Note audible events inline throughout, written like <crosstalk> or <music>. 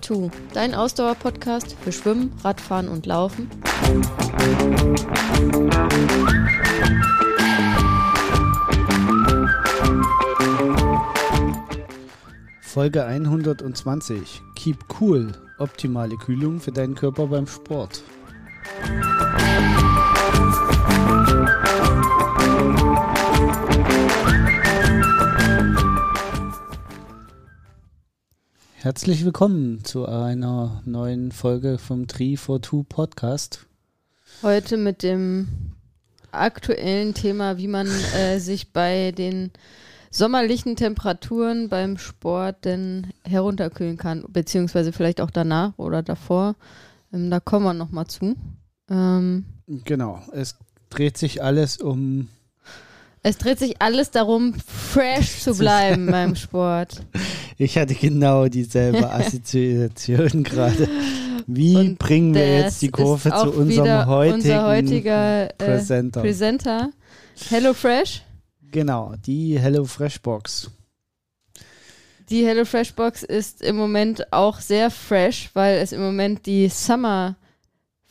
Two, dein Ausdauer-Podcast für Schwimmen, Radfahren und Laufen. Folge 120. Keep cool. Optimale Kühlung für deinen Körper beim Sport. Herzlich willkommen zu einer neuen Folge vom Tree for Two Podcast. Heute mit dem aktuellen Thema, wie man äh, sich bei den sommerlichen Temperaturen beim Sport denn herunterkühlen kann, beziehungsweise vielleicht auch danach oder davor. Ähm, da kommen wir nochmal zu. Ähm, genau, es dreht sich alles um es dreht sich alles darum, fresh zu bleiben <laughs> beim Sport. Ich hatte genau dieselbe <laughs> Assoziation gerade. Wie Und bringen wir jetzt die Kurve zu unserem heutigen unser heutiger, äh, Presenter. Presenter? Hello Fresh? Genau, die Hello Fresh Box. Die Hello Fresh Box ist im Moment auch sehr fresh, weil es im Moment die Summer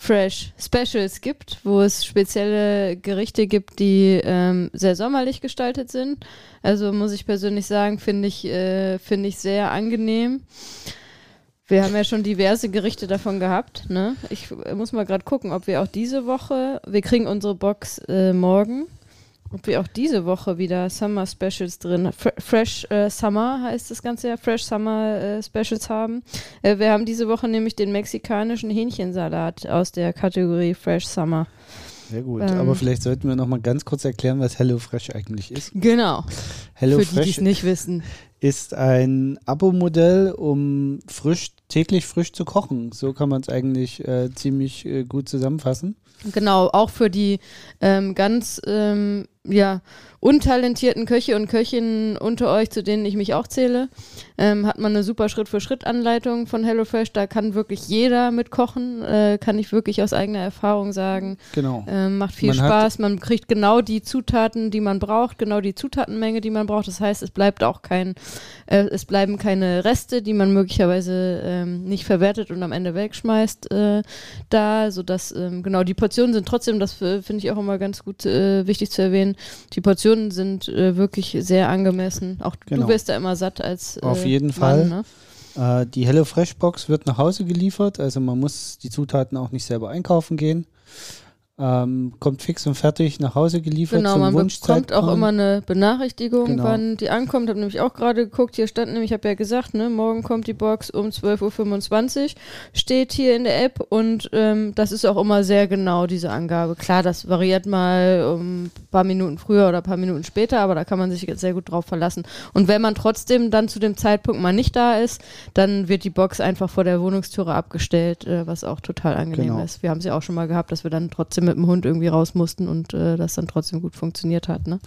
Fresh Specials gibt, wo es spezielle Gerichte gibt, die ähm, sehr sommerlich gestaltet sind. Also muss ich persönlich sagen, finde ich, äh, finde ich sehr angenehm. Wir haben ja schon diverse Gerichte davon gehabt. Ne? Ich muss mal gerade gucken, ob wir auch diese Woche, wir kriegen unsere Box äh, morgen ob wir auch diese Woche wieder Summer Specials drin, Fresh äh, Summer heißt das Ganze ja, Fresh Summer äh, Specials haben. Äh, wir haben diese Woche nämlich den mexikanischen Hähnchensalat aus der Kategorie Fresh Summer. Sehr gut, ähm, aber vielleicht sollten wir noch mal ganz kurz erklären, was HelloFresh eigentlich ist. Genau. Hello Für die, die es nicht wissen. Ist ein Abo-Modell, um frisch, täglich frisch zu kochen. So kann man es eigentlich äh, ziemlich äh, gut zusammenfassen. Genau, auch für die ähm, ganz ähm, ja, untalentierten Köche und Köchinnen unter euch, zu denen ich mich auch zähle, ähm, hat man eine super Schritt-für-Schritt-Anleitung von HelloFresh. Da kann wirklich jeder mitkochen, äh, kann ich wirklich aus eigener Erfahrung sagen. Genau. Ähm, macht viel man Spaß. Man kriegt genau die Zutaten, die man braucht, genau die Zutatenmenge, die man braucht. Das heißt, es bleibt auch kein, äh, es bleiben keine Reste, die man möglicherweise ähm, nicht verwertet und am Ende wegschmeißt, äh, da, sodass ähm, genau die Portionen sind trotzdem, das äh, finde ich auch immer ganz gut äh, wichtig zu erwähnen, die Portionen sind äh, wirklich sehr angemessen. Auch genau. du wirst da immer satt als äh, Auf jeden Mann, Fall. Ne? Äh, die HelloFresh Box wird nach Hause geliefert, also man muss die Zutaten auch nicht selber einkaufen gehen. Ähm, kommt fix und fertig nach Hause geliefert. Genau, man bekommt auch immer eine Benachrichtigung, genau. wann die ankommt. Habe nämlich auch gerade geguckt, hier stand nämlich, ich habe ja gesagt, ne, morgen kommt die Box um 12.25 Uhr, steht hier in der App und ähm, das ist auch immer sehr genau, diese Angabe. Klar, das variiert mal um ein paar Minuten früher oder ein paar Minuten später, aber da kann man sich jetzt sehr gut drauf verlassen. Und wenn man trotzdem dann zu dem Zeitpunkt mal nicht da ist, dann wird die Box einfach vor der Wohnungstüre abgestellt, äh, was auch total angenehm genau. ist. Wir haben ja auch schon mal gehabt, dass wir dann trotzdem mit dem Hund irgendwie raus mussten und äh, das dann trotzdem gut funktioniert hat. Ne?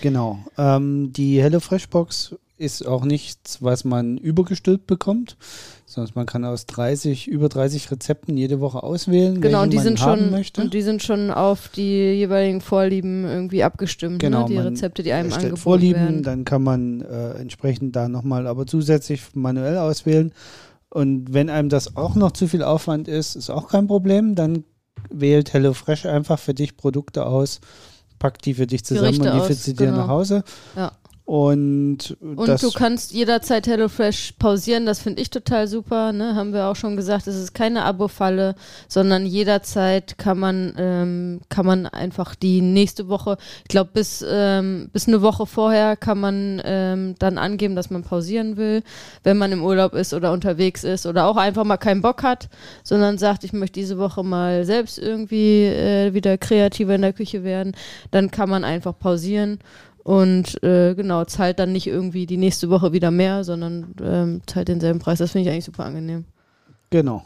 Genau. Ähm, die HelloFresh-Box ist auch nichts, was man übergestülpt bekommt, sondern man kann aus 30, über 30 Rezepten jede Woche auswählen. Genau, und die sind schon möchte. und die sind schon auf die jeweiligen Vorlieben irgendwie abgestimmt, ne? genau, ne? die Rezepte, die einem angeboten Vorlieben, werden. Dann kann man äh, entsprechend da nochmal aber zusätzlich manuell auswählen. Und wenn einem das auch noch zu viel Aufwand ist, ist auch kein Problem. Dann wählt HelloFresh einfach für dich Produkte aus, packt die für dich zusammen Gerichte und liefert sie dir genau. nach Hause. Ja. Und, und du kannst jederzeit HelloFresh pausieren, das finde ich total super. Ne? Haben wir auch schon gesagt, es ist keine Abo-Falle, sondern jederzeit kann man, ähm, kann man einfach die nächste Woche, ich glaube bis, ähm, bis eine Woche vorher kann man ähm, dann angeben, dass man pausieren will, wenn man im Urlaub ist oder unterwegs ist oder auch einfach mal keinen Bock hat, sondern sagt, ich möchte diese Woche mal selbst irgendwie äh, wieder kreativer in der Küche werden, dann kann man einfach pausieren und äh, genau, zahlt dann nicht irgendwie die nächste Woche wieder mehr, sondern ähm, zahlt denselben Preis. Das finde ich eigentlich super angenehm. Genau.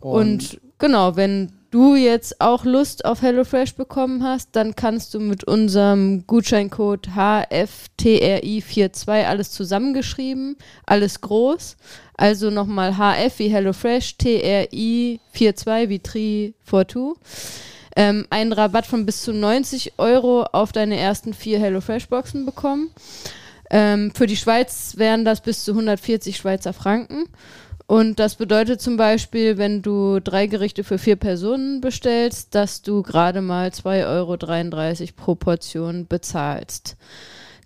Und, und, genau, wenn du jetzt auch Lust auf HelloFresh bekommen hast, dann kannst du mit unserem Gutscheincode HFTRI42 alles zusammengeschrieben, alles groß. Also nochmal HF wie HelloFresh, TRI42 wie Tri42 ähm, einen Rabatt von bis zu 90 Euro auf deine ersten vier HelloFresh-Boxen bekommen. Ähm, für die Schweiz wären das bis zu 140 Schweizer Franken. Und das bedeutet zum Beispiel, wenn du drei Gerichte für vier Personen bestellst, dass du gerade mal 2,33 Euro pro Portion bezahlst.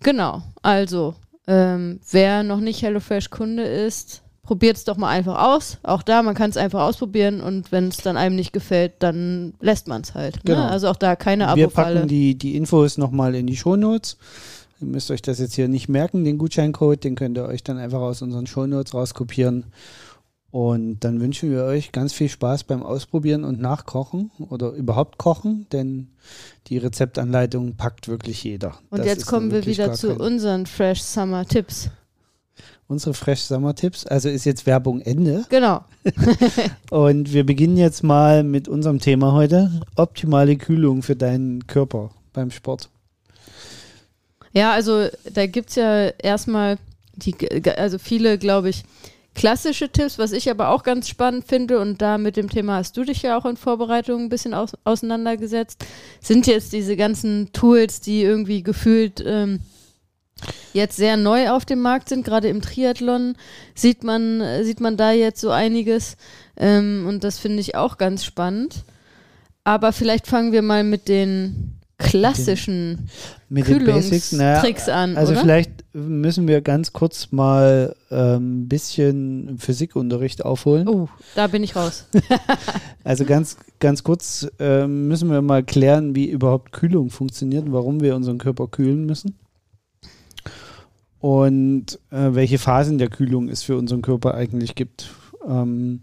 Genau, also ähm, wer noch nicht HelloFresh-Kunde ist, probiert es doch mal einfach aus. Auch da, man kann es einfach ausprobieren und wenn es dann einem nicht gefällt, dann lässt man es halt. Ne? Genau. Also auch da keine Wir Abo-Falle. packen die, die Infos nochmal in die Shownotes. Ihr müsst euch das jetzt hier nicht merken, den Gutscheincode, den könnt ihr euch dann einfach aus unseren Shownotes rauskopieren. Und dann wünschen wir euch ganz viel Spaß beim Ausprobieren und Nachkochen oder überhaupt kochen, denn die Rezeptanleitung packt wirklich jeder. Und Das jetzt kommen wir wieder zu unseren Fresh Summer Tipps. Unsere Fresh Summer Tipps. Also ist jetzt Werbung Ende. Genau. <laughs> <laughs> Und wir beginnen jetzt mal mit unserem Thema heute. Optimale Kühlung für deinen Körper beim Sport. Ja, also da gibt es ja erstmal die, also viele, glaube ich, klassische Tipps, was ich aber auch ganz spannend finde und da mit dem Thema hast du dich ja auch in Vorbereitung ein bisschen aus, auseinandergesetzt, sind jetzt diese ganzen Tools, die irgendwie gefühlt ähm, jetzt sehr neu auf dem Markt sind, gerade im Triathlon sieht man, äh, sieht man da jetzt so einiges ähm, und das finde ich auch ganz spannend. Aber vielleicht fangen wir mal mit den klassischen Mit den Basics. Naja, Kühlungstricks an, also oder? vielleicht müssen wir ganz kurz mal ein ähm, bisschen Physikunterricht aufholen. Oh, da bin ich raus. <laughs> Also ganz, ganz kurz äh, müssen wir mal klären, wie überhaupt Kühlung funktioniert und warum wir unseren Körper kühlen müssen. Und äh, welche Phasen der Kühlung es für unseren Körper eigentlich gibt. Ähm,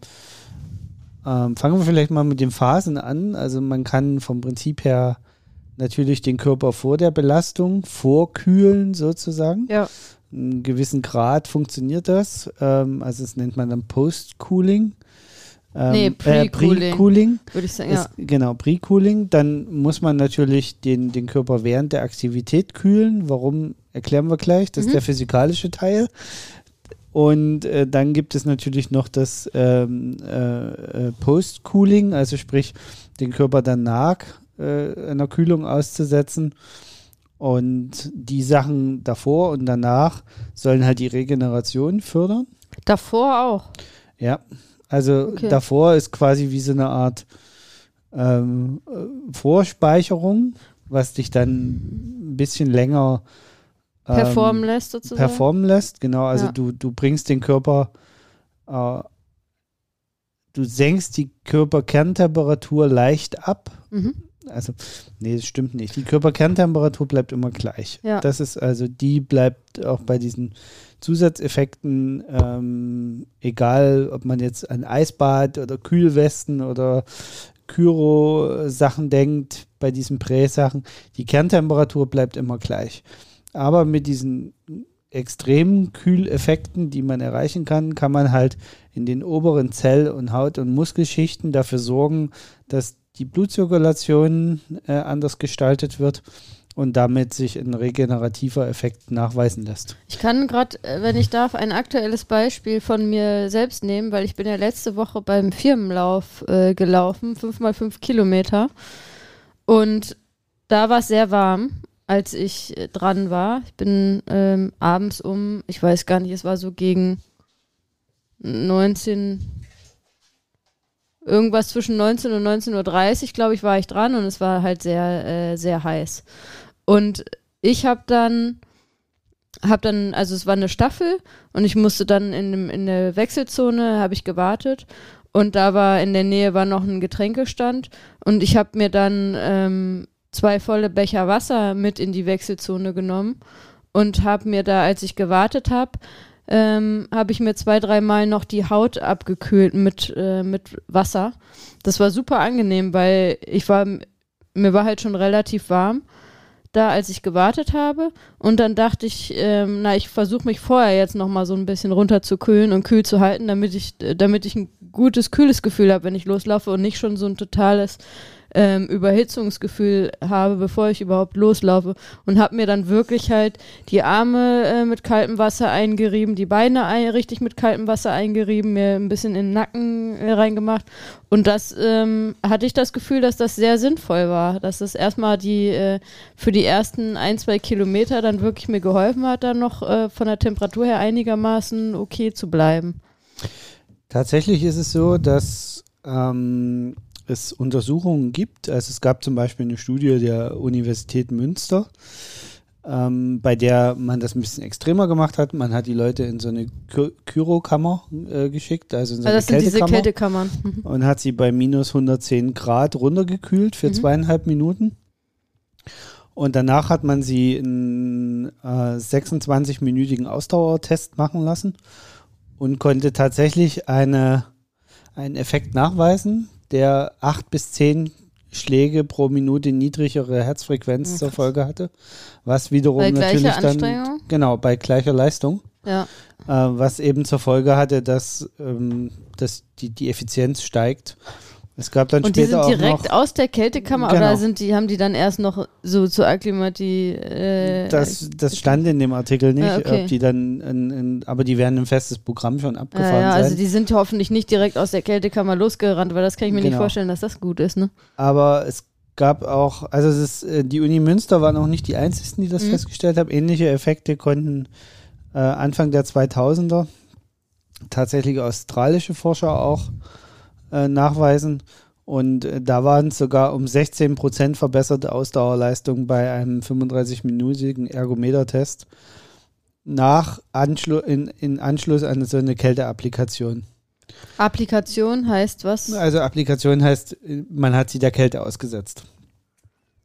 ähm, fangen wir vielleicht mal mit den Phasen an. Also man kann vom Prinzip her natürlich den Körper vor der Belastung vorkühlen sozusagen. Ja. einen gewissen Grad funktioniert das. Ähm, also das nennt man dann Post-Cooling. Ähm, Nee, äh, Pre-Cooling. Pre-Cooling. Würde ich sagen, ja. Ist, genau, Pre-Cooling. Dann muss man natürlich den, den Körper während der Aktivität kühlen. Warum, erklären wir gleich. Das Mhm. ist der physikalische Teil. Und äh, dann gibt es natürlich noch das ähm, äh, äh, Post-Cooling, also sprich den Körper danach äh, einer Kühlung auszusetzen. Und die Sachen davor und danach sollen halt die Regeneration fördern. Davor auch. Ja, also Okay. davor ist quasi wie so eine Art ähm, äh, Vorspeicherung, was dich dann ein bisschen länger ähm, Performen lässt sozusagen. performen lässt. Genau, also Ja. du, du bringst den Körper, äh, du senkst die Körperkerntemperatur leicht ab. Mhm. Also, nee, das stimmt nicht. Die Körperkerntemperatur bleibt immer gleich. Ja. Das ist also, die bleibt auch bei diesen Zusatzeffekten, ähm, egal ob man jetzt an Eisbad oder Kühlwesten oder Kyro-Sachen denkt, bei diesen Prä-Sachen, die Kerntemperatur bleibt immer gleich. Aber mit diesen extremen Kühleffekten, die man erreichen kann, kann man halt in den oberen Zell- und Haut- und Muskelschichten dafür sorgen, dass die Blutzirkulation äh, anders gestaltet wird und damit sich ein regenerativer Effekt nachweisen lässt. Ich kann gerade, äh, wenn ich darf, ein aktuelles Beispiel von mir selbst nehmen, weil ich bin ja letzte Woche beim Firmenlauf äh, gelaufen, 5 mal 5 Kilometer. Und da war es sehr warm, als ich äh, dran war. Ich bin ähm, abends um, ich weiß gar nicht, es war so gegen 19, irgendwas zwischen 19 und 19.30 Uhr, glaube ich, war ich dran und es war halt sehr, äh, sehr heiß. Und ich habe dann, habe dann, also es war eine Staffel und ich musste dann in, in der Wechselzone, habe ich gewartet und da war in der Nähe war noch ein Getränkestand und ich habe mir dann ähm, zwei volle Becher Wasser mit in die Wechselzone genommen und habe mir da, als ich gewartet habe, ähm, habe ich mir zwei, dreimal noch die Haut abgekühlt mit, äh, mit Wasser. Das war super angenehm, weil ich war, mir war halt schon relativ warm da, als ich gewartet habe. Und dann dachte ich, ähm, na, ich versuche mich vorher jetzt noch mal so ein bisschen runterzukühlen und kühl zu halten, damit ich, damit ich ein gutes, kühles Gefühl habe, wenn ich loslaufe und nicht schon so ein totales ähm, Überhitzungsgefühl habe, bevor ich überhaupt loslaufe. Und habe mir dann wirklich halt die Arme äh, mit kaltem Wasser eingerieben, die Beine ein, richtig mit kaltem Wasser eingerieben, mir ein bisschen in den Nacken äh, reingemacht. Und das ähm, hatte ich das Gefühl, dass das sehr sinnvoll war, dass das erstmal die äh, für die ersten ein, zwei Kilometer dann wirklich mir geholfen hat, dann noch äh, von der Temperatur her einigermaßen okay zu bleiben. Tatsächlich ist es so, dass ähm, es Untersuchungen gibt. Also es gab zum Beispiel eine Studie der Universität Münster, ähm, bei der man das ein bisschen extremer gemacht hat. Man hat die Leute in so eine Ky Kyrokammer äh, geschickt, also in so Also eine das sind diese Kältekammer Kältekammern. Mhm. und hat sie bei minus 110 Grad runtergekühlt für Mhm. zweieinhalb Minuten. Und danach hat man sie einen äh, 26-minütigen Ausdauertest machen lassen und konnte tatsächlich eine, einen Effekt nachweisen, der acht bis zehn Schläge pro Minute niedrigere Herzfrequenz Ja, zur krass. Folge hatte, was wiederum Bei natürlich dann genau bei gleicher Leistung Ja. äh, was eben zur Folge hatte, dass, ähm, dass die, die Effizienz steigt. Es gab dann Und die später sind auch direkt aus der Kältekammer Genau. oder sind die, haben die dann erst noch so zu Akklimati äh, das, das stand in dem Artikel nicht, Ah, okay. ob die dann, in, in, aber die werden ein festes Programm schon ja, abgefahren ja, sein. also die sind hoffentlich nicht direkt aus der Kältekammer losgerannt, weil das kann ich mir nicht Genau. vorstellen, dass das gut ist, ne? aber es gab auch, also ist, äh, die Uni Münster waren auch nicht die einzigen, die das Mhm. festgestellt haben. Ähnliche Effekte konnten äh, Anfang der 2000er tatsächlich australische Forscher auch äh, nachweisen. Und äh, da waren es sogar um 16 Prozent verbesserte Ausdauerleistung bei einem 35-minütigen Ergometer-Test nach Anschlu in, in Anschluss an so eine Kälteapplikation. Applikation heißt was? Also Applikation heißt, äh, man hat sie der Kälte ausgesetzt.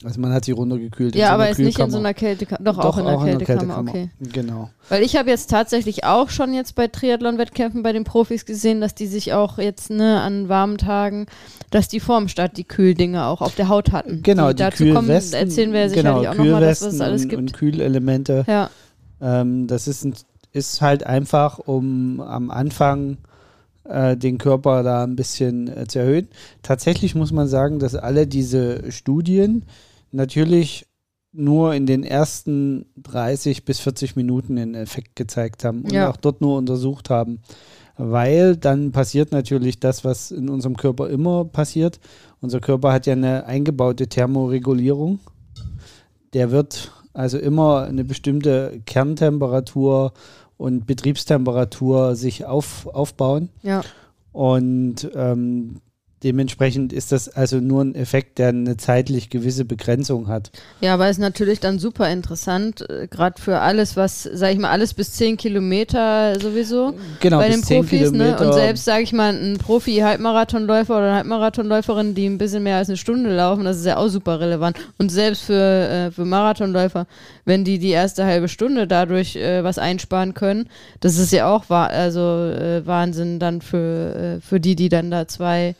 Also man hat sie runtergekühlt. ja, so aber ist nicht in so einer Kältekammer. Doch, auch in einer Kältekammer, okay. Genau. Weil ich habe jetzt tatsächlich auch schon jetzt bei Triathlon-Wettkämpfen bei den Profis gesehen, dass die sich auch jetzt ne, an warmen Tagen, dass die vorm Start die Kühldinge auch auf der Haut hatten. Genau, die, die, dazu kommen, Kühlwesten. erzählen wir sicherlich genau, auch nochmal, was Kühlwesten es alles und, gibt. und Kühlelemente. ja, Ähm, das ist, ein, ist halt einfach, um am Anfang äh, den Körper da ein bisschen äh, zu erhöhen. Tatsächlich muss man sagen, dass alle diese Studien natürlich nur in den ersten 30 bis 40 Minuten den Effekt gezeigt haben und Ja. auch dort nur untersucht haben. Weil dann passiert natürlich das, was in unserem Körper immer passiert. Unser Körper hat ja eine eingebaute Thermoregulierung. Der wird also immer eine bestimmte Kerntemperatur und Betriebstemperatur sich auf, aufbauen. ja. Und ähm, dementsprechend ist das also nur ein Effekt, der eine zeitlich gewisse Begrenzung hat. Ja, aber ist natürlich dann super interessant, äh, gerade für alles, was, sag ich mal, alles bis 10 Kilometer sowieso Genau, bei den 10 Profis, ne? Und selbst, sag ich mal, ein Profi-Halbmarathonläufer oder eine Halbmarathonläuferin, die ein bisschen mehr als eine Stunde laufen, das ist ja auch super relevant. Und selbst für, äh, für Marathonläufer, wenn die die erste halbe Stunde dadurch äh, was einsparen können, das ist ja auch wa also äh, Wahnsinn dann für, äh, für die, die dann da zwei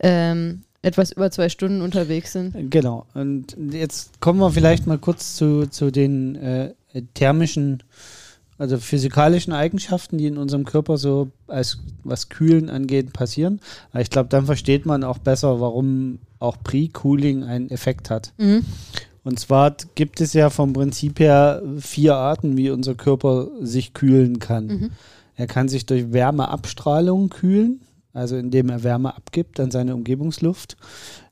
ähm, etwas über zwei Stunden unterwegs sind. Genau. Und jetzt kommen wir vielleicht mal kurz zu, zu den äh, thermischen, also physikalischen Eigenschaften, die in unserem Körper so als was Kühlen angeht passieren. Aber ich glaube, dann versteht man auch besser, warum auch Pre-Cooling einen Effekt hat. Mhm. Und zwar gibt es ja vom Prinzip her vier Arten, wie unser Körper sich kühlen kann. Mhm. Er kann sich durch Wärmeabstrahlung kühlen, also indem er Wärme abgibt an seine Umgebungsluft.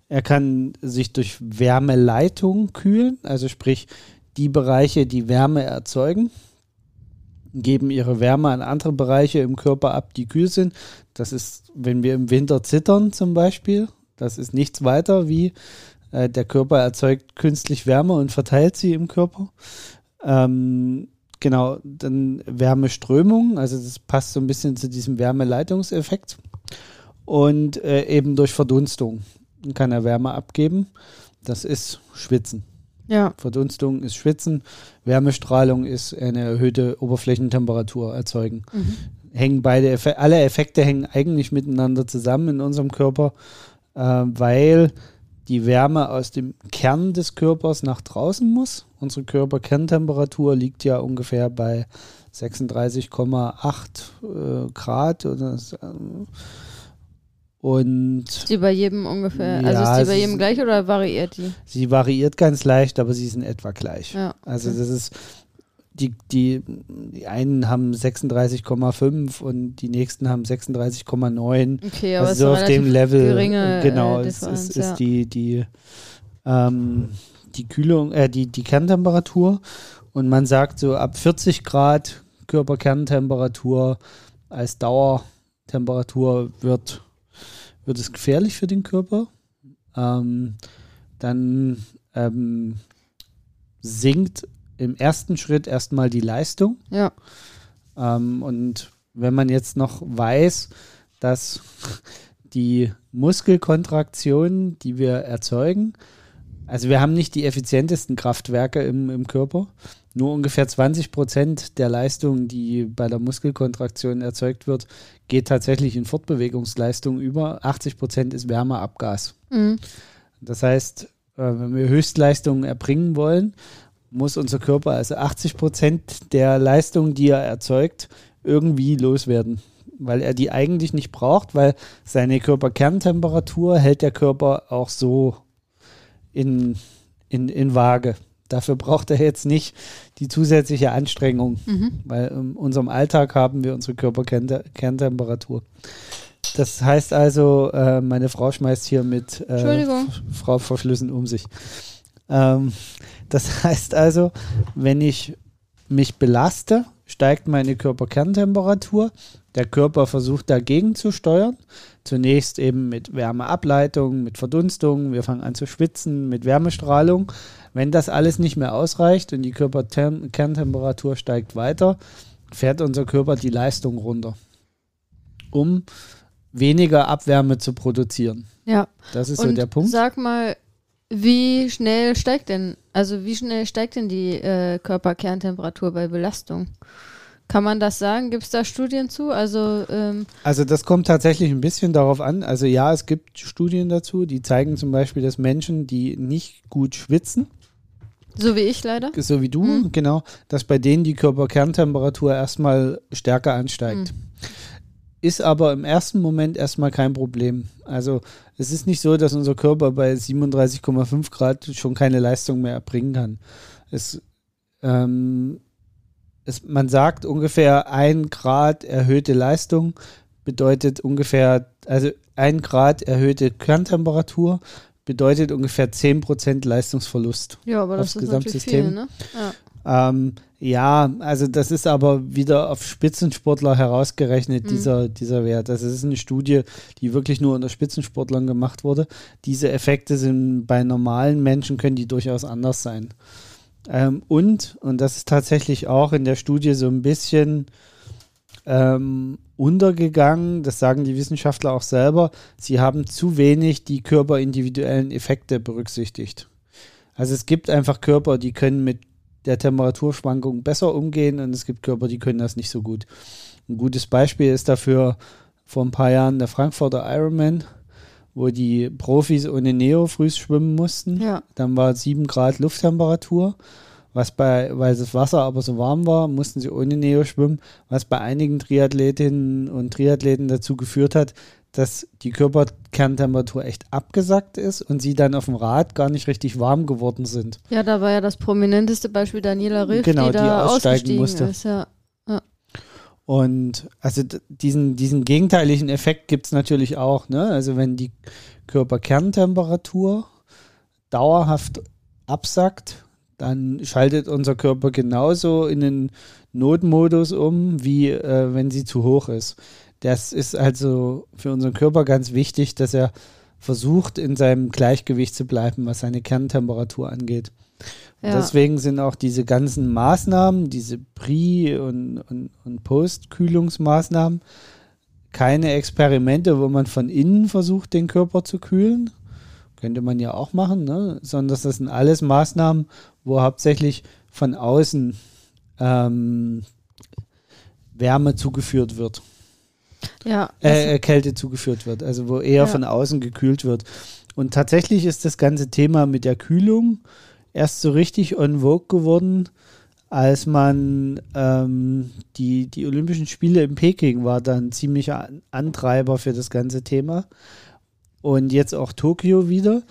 Er kann sich durch Wärmeleitung kühlen, also sprich die Bereiche, die Wärme erzeugen, geben ihre Wärme an andere Bereiche im Körper ab, die kühl sind. Das ist, wenn wir im Winter zittern zum Beispiel, das ist nichts weiter wie äh, der Körper erzeugt künstlich Wärme und verteilt sie im Körper. Ähm, genau, dann Wärmeströmung, also das passt so ein bisschen zu diesem Wärmeleitungseffekt. Und äh, eben durch Verdunstung kann er Wärme abgeben. Das ist Schwitzen. Ja. Verdunstung ist Schwitzen, Wärmestrahlung ist eine erhöhte Oberflächentemperatur erzeugen. Mhm. Hängen beide Effe alle Effekte hängen eigentlich miteinander zusammen in unserem Körper, äh, weil die Wärme aus dem Kern des Körpers nach draußen muss. Unsere Körperkerntemperatur liegt ja ungefähr bei 36,8 äh, Grad oder so. Und Ist die bei jedem ungefähr, Ja, also ist die bei jedem ist- gleich oder variiert die? sie variiert ganz leicht, aber sie ist in etwa gleich. Ja. Also das ist die, die, die einen haben 36,5 und die nächsten haben 36,9. Okay, aber Also es so ist auf dem Level, geringe, äh, genau, äh, es Differenz, ist, ja. ist die, die, ähm, die Kühlung, äh, die, die Kerntemperatur und man sagt so ab 40 Grad Körperkerntemperatur als Temperatur wird, wird es gefährlich für den Körper. Ähm, dann ähm, sinkt im ersten Schritt erstmal die Leistung. Ja. Ähm, und wenn man jetzt noch weiß, dass die Muskelkontraktionen, die wir erzeugen, also wir haben nicht die effizientesten Kraftwerke im, im Körper. Nur ungefähr 20 Prozent der Leistung, die bei der Muskelkontraktion erzeugt wird, geht tatsächlich in Fortbewegungsleistung über. 80 Prozent ist Wärmeabgas. Mhm. Das heißt, äh, wenn wir Höchstleistungen erbringen wollen, muss unser Körper also 80 Prozent der Leistung, die er erzeugt, irgendwie loswerden. Weil er die eigentlich nicht braucht, weil seine Körperkerntemperatur hält der Körper auch so in, in, in Waage. Dafür braucht er jetzt nicht die zusätzliche Anstrengung, Mhm. weil in unserem Alltag haben wir unsere Körperkerntemperatur. Das heißt also, äh, meine Frau schmeißt hier mit äh, Frau Verschlüssen um sich. Ähm, das <laughs> heißt also, wenn ich mich belaste, steigt meine Körperkerntemperatur. Der Körper versucht dagegen zu steuern. Zunächst eben mit Wärmeableitung, mit Verdunstung. Wir fangen an zu schwitzen, mit Wärmestrahlung. Wenn das alles nicht mehr ausreicht und die Körperkerntemperatur steigt weiter, fährt unser Körper die Leistung runter, um weniger Abwärme zu produzieren. Ja. Das ist Und so der Punkt. sag mal, wie schnell steigt denn, also wie schnell steigt denn die äh, Körperkerntemperatur bei Belastung? Kann man das sagen? Gibt es da Studien zu? Also, ähm, Also das kommt tatsächlich ein bisschen darauf an. Also ja, es gibt Studien dazu, die zeigen zum Beispiel, dass Menschen, die nicht gut schwitzen, so wie ich leider. so wie du, Mhm. genau, dass bei denen die Körperkerntemperatur erstmal stärker ansteigt. Ist aber im ersten Moment erstmal kein Problem. Also es ist nicht so, dass unser Körper bei 37,5 Grad schon keine Leistung mehr erbringen kann. Es, ähm, es, man sagt ungefähr ein Grad erhöhte Leistung bedeutet ungefähr, also ein Grad erhöhte Kerntemperatur bedeutet ungefähr 10% Leistungsverlust. Ja, aber das Aufs ist Gesamtsystem. viel, ne? Ja. Ähm, ja, also das ist aber wieder auf Spitzensportler herausgerechnet, Mhm. dieser, dieser Wert. Also es ist eine Studie, die wirklich nur unter Spitzensportlern gemacht wurde. Diese Effekte sind bei normalen Menschen, können die durchaus anders sein. Ähm, und, und das ist tatsächlich auch in der Studie so ein bisschen ähm, untergegangen, das sagen die Wissenschaftler auch selber, sie haben zu wenig die körperindividuellen Effekte berücksichtigt. Also es gibt einfach Körper, die können mit der Temperaturschwankung besser umgehen und es gibt Körper, die können das nicht so gut. Ein gutes Beispiel ist dafür vor ein paar Jahren der Frankfurter Ironman, wo die Profis ohne Neo früh schwimmen mussten. Ja. Dann war 7 Grad Lufttemperatur. Was bei, weil das Wasser aber so warm war, mussten sie ohne Neo schwimmen, was bei einigen Triathletinnen und Triathleten dazu geführt hat, dass die Körperkerntemperatur echt abgesackt ist und sie dann auf dem Rad gar nicht richtig warm geworden sind. ja, da war ja das prominenteste Beispiel Daniela Riff, Genau, die die da aussteigen musste. ist. Ja. Und also diesen, diesen gegenteiligen Effekt gibt es natürlich auch. Ne? Also wenn die Körperkerntemperatur dauerhaft absackt, dann schaltet unser Körper genauso in den Notmodus um, wie äh, wenn sie zu hoch ist. Das ist also für unseren Körper ganz wichtig, dass er versucht, in seinem Gleichgewicht zu bleiben, was seine Kerntemperatur angeht. Ja. Deswegen sind auch diese ganzen Maßnahmen, diese Pre- und, und, und Post-Kühlungsmaßnahmen, keine Experimente, wo man von innen versucht, den Körper zu kühlen. Könnte man ja auch machen, ne? sondern das sind alles Maßnahmen, wo hauptsächlich von außen ähm, Wärme zugeführt wird, ja. äh, äh, Kälte zugeführt wird, also wo eher Ja. von außen gekühlt wird. Und tatsächlich ist das ganze Thema mit der Kühlung erst so richtig on vogue geworden, als man ähm, die, die Olympischen Spiele in Peking war dann ziemlicher An- Antreiber für das ganze Thema. Und jetzt auch Tokio wieder,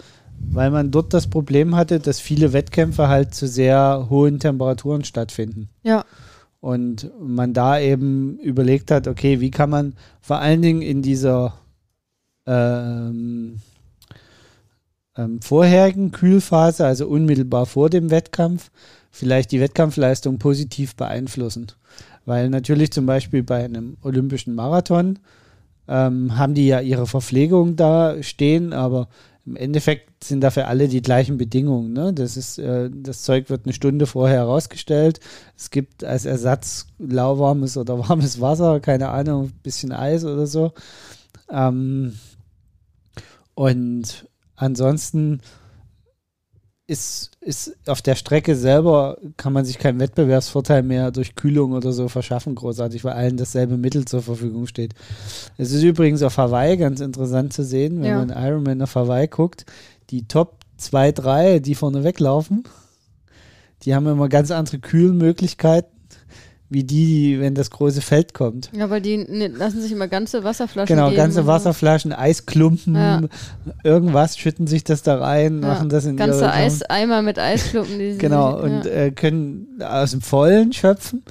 weil man dort das Problem hatte, dass viele Wettkämpfe halt zu sehr hohen Temperaturen stattfinden. ja. Und man da eben überlegt hat, okay, wie kann man vor allen Dingen in dieser ähm, ähm, vorherigen Kühlphase, also unmittelbar vor dem Wettkampf, vielleicht die Wettkampfleistung positiv beeinflussen. Weil natürlich zum Beispiel bei einem olympischen Marathon ähm, haben die ja ihre Verpflegung da stehen, aber im Endeffekt sind dafür alle die gleichen Bedingungen. Ne? Das, ist, äh, das Zeug wird eine Stunde vorher herausgestellt. Es gibt als Ersatz lauwarmes oder <laughs> warmes Wasser, keine Ahnung, ein bisschen Eis oder so. Ähm, und ansonsten ist, ist auf der Strecke selber kann man sich keinen Wettbewerbsvorteil mehr durch Kühlung oder so verschaffen, großartig, weil allen dasselbe Mittel zur Verfügung steht. Es ist übrigens auf Hawaii ganz interessant zu sehen, wenn ja. man Ironman auf Hawaii guckt, die Top 2, 3, die vorne weglaufen, die haben immer ganz andere Kühlmöglichkeiten wie die, wenn das große Feld kommt. Ja, weil die ne, lassen sich immer ganze Wasserflaschen Genau, ganze Wasserflaschen, Eisklumpen, ja. irgendwas schütten sich das da rein, ja. machen das in Ganze Eiseimer mit Eisklumpen. Die genau, und äh, können aus dem Vollen schöpfen.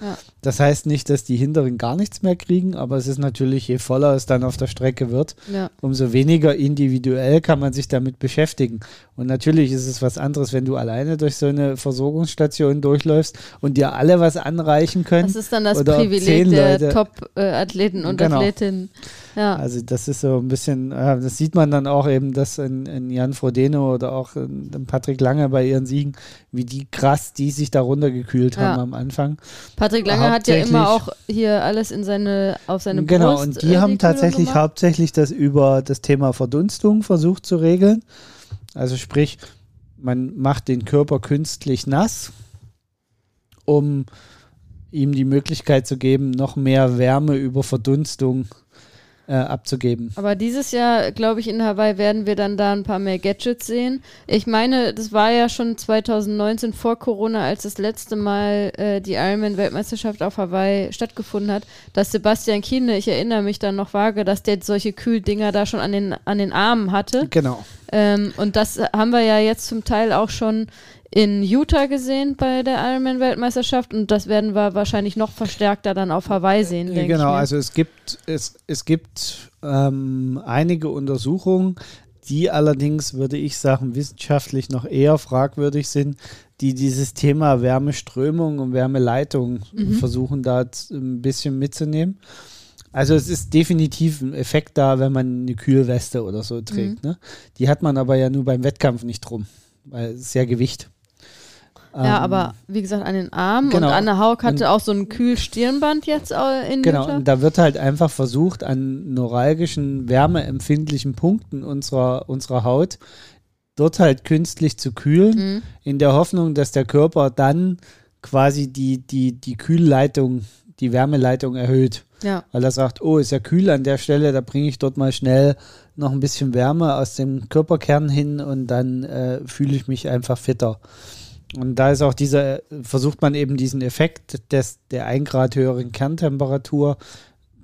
Das heißt nicht, dass die Hinteren gar nichts mehr kriegen, aber es ist natürlich, je voller es dann auf der Strecke wird, umso weniger individuell kann man sich damit beschäftigen. Und natürlich ist es was anderes, wenn du alleine durch so eine Versorgungsstation durchläufst und dir alle was anreichen können das ist dann das Privileg der Top-Athleten und genau. Athletinnen. Ja. Also das ist so ein bisschen, äh, das sieht man dann auch eben, dass in, in Jan Frodeno oder auch in, in, Patrick Lange bei ihren Siegen, wie die krass, die sich da runtergekühlt ja. haben am Anfang. Patrick Lange hat ja immer auch hier alles in seine, auf seine genau, Brust. Genau, und die äh, haben die tatsächlich gemacht. hauptsächlich das über das Thema Verdunstung versucht zu regeln. Also sprich, man macht den Körper künstlich nass, um ihm die Möglichkeit zu geben, noch mehr Wärme über Verdunstung äh, abzugeben. Aber dieses Jahr, glaube ich, in Hawaii werden wir dann da ein paar mehr Gadgets sehen. Ich meine, das war ja schon 2019 vor Corona, als das letzte Mal äh, die Ironman-Weltmeisterschaft auf Hawaii stattgefunden hat, dass Sebastian Kiene, ich erinnere mich dann noch vage, dass der solche Kühldinger da schon an den, an den Armen hatte. Genau. Ähm, und das haben wir ja jetzt zum Teil auch schon in Utah gesehen bei der Ironman-Weltmeisterschaft und das werden wir wahrscheinlich noch verstärkter dann auf Hawaii sehen. Denke genau, also es gibt, es, es gibt ähm, einige Untersuchungen, die allerdings, würde ich sagen, wissenschaftlich noch eher fragwürdig sind, die dieses Thema Wärmeströmung und Wärmeleitung mhm. versuchen, da ein bisschen mitzunehmen. Also es ist definitiv ein Effekt da, wenn man eine Kühlweste oder so trägt. Mhm. Ne? Die hat man aber ja nur beim Wettkampf nicht drum, weil es ist ja Gewicht. Ja, ähm, aber wie gesagt, an den Armen genau. und Anne Haug hatte und, auch so ein Kühlstirnband jetzt in Genau, und da wird halt einfach versucht, an neuralgischen, wärmeempfindlichen Punkten unserer, unserer Haut dort halt künstlich zu kühlen, mhm. in der Hoffnung, dass der Körper dann quasi die, die, die Kühlleitung, die Wärmeleitung erhöht. Ja. Weil er sagt, oh, ist ja kühl an der Stelle, da bringe ich dort mal schnell noch ein bisschen Wärme aus dem Körperkern hin und dann äh, fühle ich mich einfach fitter. Und da ist auch dieser, versucht man eben diesen Effekt des, der 1 Grad höheren Kerntemperatur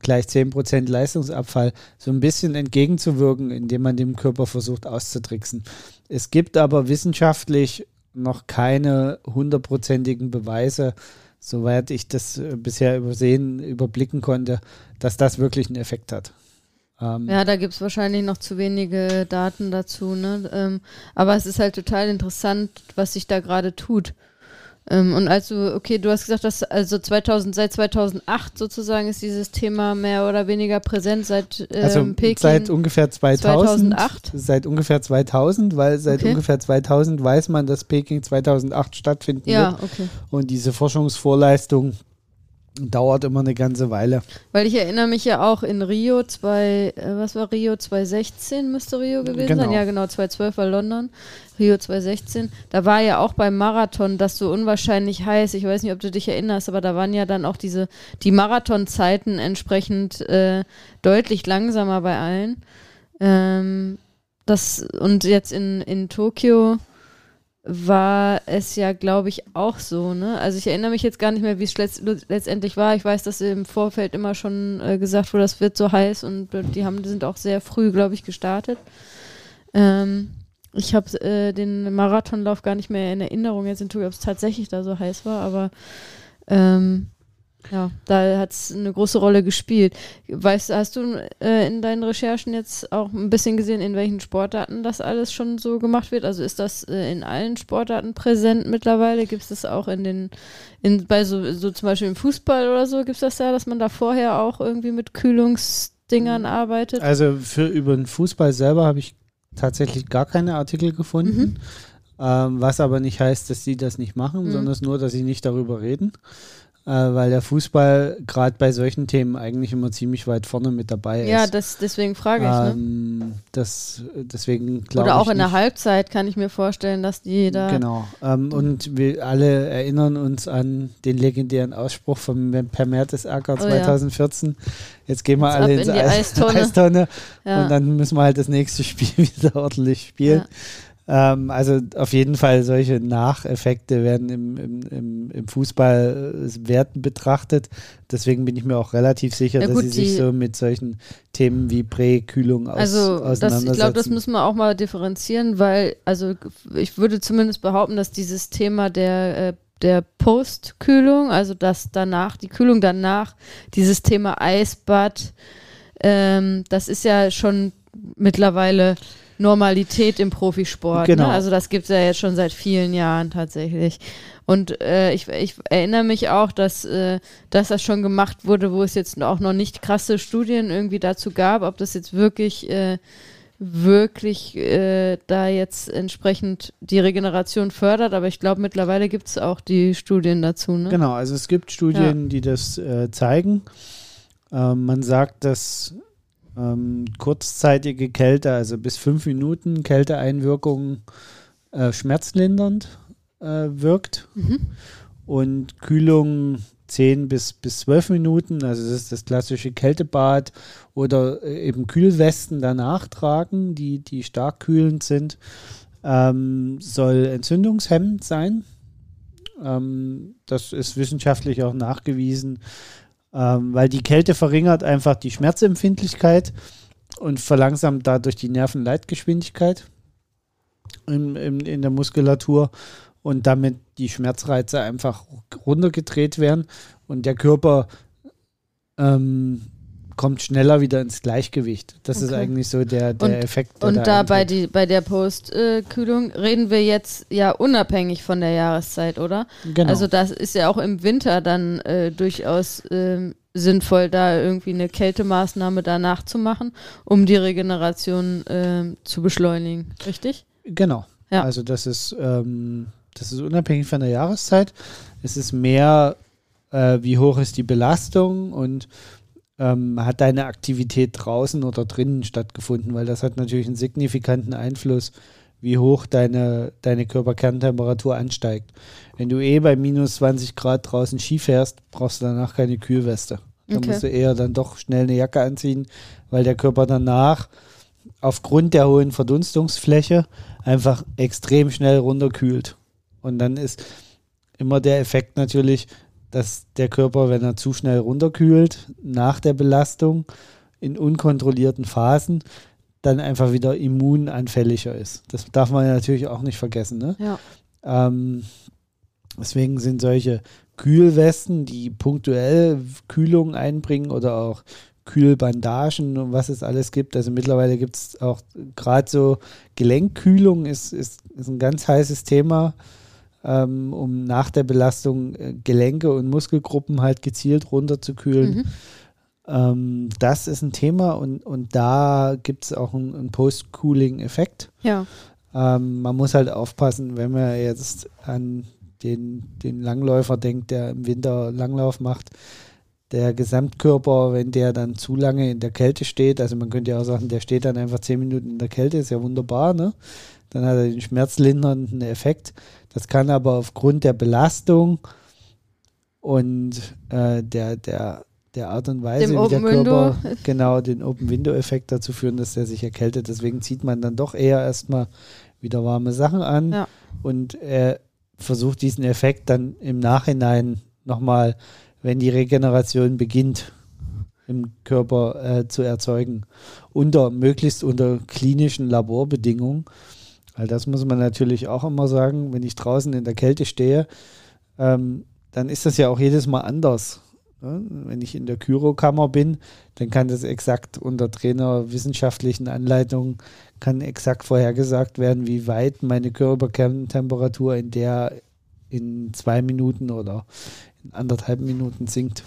gleich 10% Leistungsabfall so ein bisschen entgegenzuwirken, indem man dem Körper versucht auszutricksen. Es gibt aber wissenschaftlich noch keine hundertprozentigen Beweise, soweit ich das äh, bisher übersehen, überblicken konnte, dass das wirklich einen Effekt hat. Ähm, ja, da gibt es wahrscheinlich noch zu wenige Daten dazu. Ne? Ähm, aber es ist halt total interessant, was sich da gerade tut. Ähm, und also, okay, du hast gesagt, dass also 2000, seit 2008 sozusagen ist dieses Thema mehr oder weniger präsent seit ähm, also Peking. Seit ungefähr 2000. 2008? Seit ungefähr 2000, weil seit okay. ungefähr 2000 weiß man, dass Peking 2008 stattfinden ja, wird. Okay. Und diese Forschungsvorleistung dauert immer eine ganze Weile. Weil ich erinnere mich ja auch in Rio 2, äh, was war Rio 2016 müsste Rio gewesen genau. sein? Ja, genau, 2012 war London, Rio 2016. Da war ja auch beim Marathon das so unwahrscheinlich heiß. Ich weiß nicht, ob du dich erinnerst, aber da waren ja dann auch diese, die Marathonzeiten entsprechend äh, deutlich langsamer bei allen. Ähm, das, und jetzt in, in Tokio war es ja, glaube ich, auch so. Ne? Also ich erinnere mich jetzt gar nicht mehr, wie es letzt, letztendlich war. Ich weiß, dass im Vorfeld immer schon äh, gesagt wurde, das wird so heiß und die haben, die sind auch sehr früh, glaube ich, gestartet. Ähm, ich habe äh, den Marathonlauf gar nicht mehr in Erinnerung jetzt in ob es tatsächlich da so heiß war, aber ähm, ja, da hat es eine große Rolle gespielt. Weißt hast du äh, in deinen Recherchen jetzt auch ein bisschen gesehen, in welchen Sportarten das alles schon so gemacht wird? Also ist das äh, in allen Sportarten präsent mittlerweile? Gibt es das auch in den, in, bei so, so zum Beispiel im Fußball oder so, gibt es das ja, dass man da vorher auch irgendwie mit Kühlungs Dingern arbeitet? Also für über den Fußball selber habe ich tatsächlich gar keine Artikel gefunden. Mhm. Ähm, was aber nicht heißt, dass sie das nicht machen, Mhm. sondern nur, dass sie nicht darüber reden. Äh, weil der Fußball gerade bei solchen Themen eigentlich immer ziemlich weit vorne mit dabei ist. Ja, das, deswegen frage ich. Ne? ähm, das, deswegen. Oder auch in der Halbzeit kann ich mir vorstellen, dass die da. Genau. Ähm, und wir alle erinnern uns an den legendären Ausspruch von Per Mertesacker Oh ja. 2014. Jetzt gehen wir Jetzt alle ins in die Eis Eistonne. <laughs> Eistonne Ja. und dann müssen wir halt das nächste Spiel <laughs> wieder ordentlich spielen. Ähm, also auf jeden Fall solche Nacheffekte werden im, im, im, Fußball äh, Werten betrachtet. Deswegen bin ich mir auch relativ sicher, Ja, dass gut, sie sich so mit solchen Themen wie Präkühlung aus, Also auseinandersetzen. ich glaube, das müssen wir auch mal differenzieren, weil, also ich würde zumindest behaupten, dass dieses Thema der, äh, der Postkühlung, also dass danach, die Kühlung danach, dieses Thema Eisbad, ähm, das ist ja schon mittlerweile Normalität im Profisport. Genau. Ne? Also das gibt es ja jetzt schon seit vielen Jahren tatsächlich. Und äh, ich, ich erinnere mich auch, dass, äh, dass das schon gemacht wurde, wo es jetzt auch noch nicht krasse Studien irgendwie dazu gab, ob das jetzt wirklich, äh, wirklich äh, da jetzt entsprechend die Regeneration fördert. Aber ich glaube, mittlerweile gibt es auch die Studien dazu. Ne? Genau, also es gibt Studien, die das äh, zeigen. Ähm, man sagt, dass ähm, kurzzeitige Kälte, also bis fünf Minuten Kälteeinwirkung äh, schmerzlindernd äh, wirkt Mhm. und Kühlung 10 bis, bis 12 Minuten, also das ist das klassische Kältebad oder äh, eben Kühlwesten danach tragen, die, die stark kühlend sind, ähm, soll entzündungshemmend sein. Ähm, das ist wissenschaftlich auch nachgewiesen, ähm, weil die Kälte verringert einfach die Schmerzempfindlichkeit und verlangsamt dadurch die Nervenleitgeschwindigkeit in, in, in der Muskulatur und damit die Schmerzreize einfach runtergedreht werden und der Körper ähm, kommt schneller wieder ins Gleichgewicht. Das ist Okay. eigentlich so der, der Und- Effekt. Der Und da bei, eintritt. die, bei der Postkühlung reden wir jetzt ja unabhängig von der Jahreszeit, oder? genau. Also das ist ja auch im Winter dann äh, durchaus ähm, sinnvoll, da irgendwie eine Kältemaßnahme danach zu machen, um die Regeneration ähm, zu beschleunigen, richtig? Genau. Ja. Also das ist, ähm, das ist unabhängig von der Jahreszeit. Es ist mehr, äh, wie hoch ist die Belastung und ähm, hat deine Aktivität draußen oder drinnen stattgefunden, weil das hat natürlich einen signifikanten Einfluss, wie hoch deine, deine Körperkerntemperatur ansteigt. Wenn du eh bei minus 20 Grad draußen Ski fährst, brauchst du danach keine Kühlweste. Da Okay. musst du eher dann doch schnell eine Jacke anziehen, weil der Körper danach aufgrund der hohen Verdunstungsfläche einfach extrem schnell runterkühlt. Und dann ist immer der Effekt natürlich, dass der Körper, wenn er zu schnell runterkühlt, nach der Belastung in unkontrollierten Phasen, dann einfach wieder immunanfälliger ist. Das darf man ja natürlich auch nicht vergessen. Ne? Ja. Ähm, deswegen sind solche Kühlwesten, die punktuell Kühlung einbringen oder auch Kühlbandagen und was es alles gibt. Also mittlerweile gibt es auch gerade so Gelenkkühlung ist, ist, ist ein ganz heißes Thema, ähm, um nach der Belastung äh, Gelenke und Muskelgruppen halt gezielt runterzukühlen. Mhm. Ähm, das ist ein Thema und, und da gibt es auch einen, einen Post-Cooling-Effekt. Ja. Ähm, man muss halt aufpassen, wenn man jetzt an den, den Langläufer denkt, der im Winter Langlauf macht, der Gesamtkörper, wenn der dann zu lange in der Kälte steht, also man könnte ja auch sagen, der steht dann einfach zehn Minuten in der Kälte, ist ja wunderbar, ne? Dann hat er den schmerzlindernden Effekt. Das kann aber aufgrund der Belastung und äh, der, der, der Art und Weise, Dem wie der Open Window. Körper genau den Open Window Effekt dazu führen, dass er sich erkältet. Deswegen zieht man dann doch eher erstmal wieder warme Sachen an Ja. und er versucht diesen Effekt dann im Nachhinein nochmal, wenn die Regeneration beginnt, im Körper äh, zu erzeugen. Unter, möglichst unter klinischen Laborbedingungen. Weil das muss man natürlich auch immer sagen, wenn ich draußen in der Kälte stehe, ähm, dann ist das ja auch jedes Mal anders. Ne? Wenn ich in der Kyrokammer bin, dann kann das exakt unter trainerwissenschaftlichen Anleitungen kann exakt vorhergesagt werden, wie weit meine Körperkerntemperatur in der in zwei Minuten oder in anderthalb Minuten sinkt.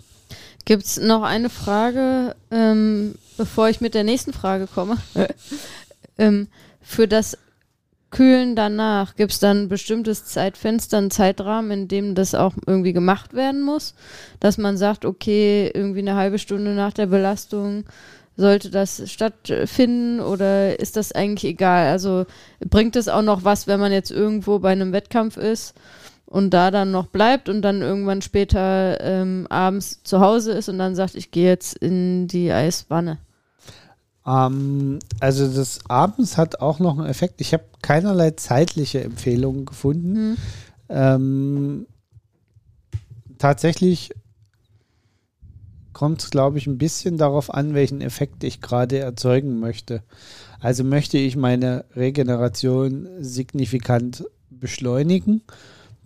Gibt es noch eine Frage, ähm, bevor ich mit der nächsten Frage komme? <laughs> ähm, für das Kühlen danach, gibt es dann ein bestimmtes Zeitfenster, einen Zeitrahmen, in dem das auch irgendwie gemacht werden muss? Dass man sagt, okay, irgendwie eine halbe Stunde nach der Belastung sollte das stattfinden oder ist das eigentlich egal? Also bringt es auch noch was, wenn man jetzt irgendwo bei einem Wettkampf ist und da dann noch bleibt und dann irgendwann später ähm, abends zu Hause ist und dann sagt, ich gehe jetzt in die Eiswanne? Ähm, also das abends hat auch noch einen Effekt. Ich habe keinerlei zeitliche Empfehlungen gefunden. Hm. Ähm, tatsächlich kommt es, glaube ich, ein bisschen darauf an, welchen Effekt ich gerade erzeugen möchte. Also möchte ich meine Regeneration signifikant beschleunigen,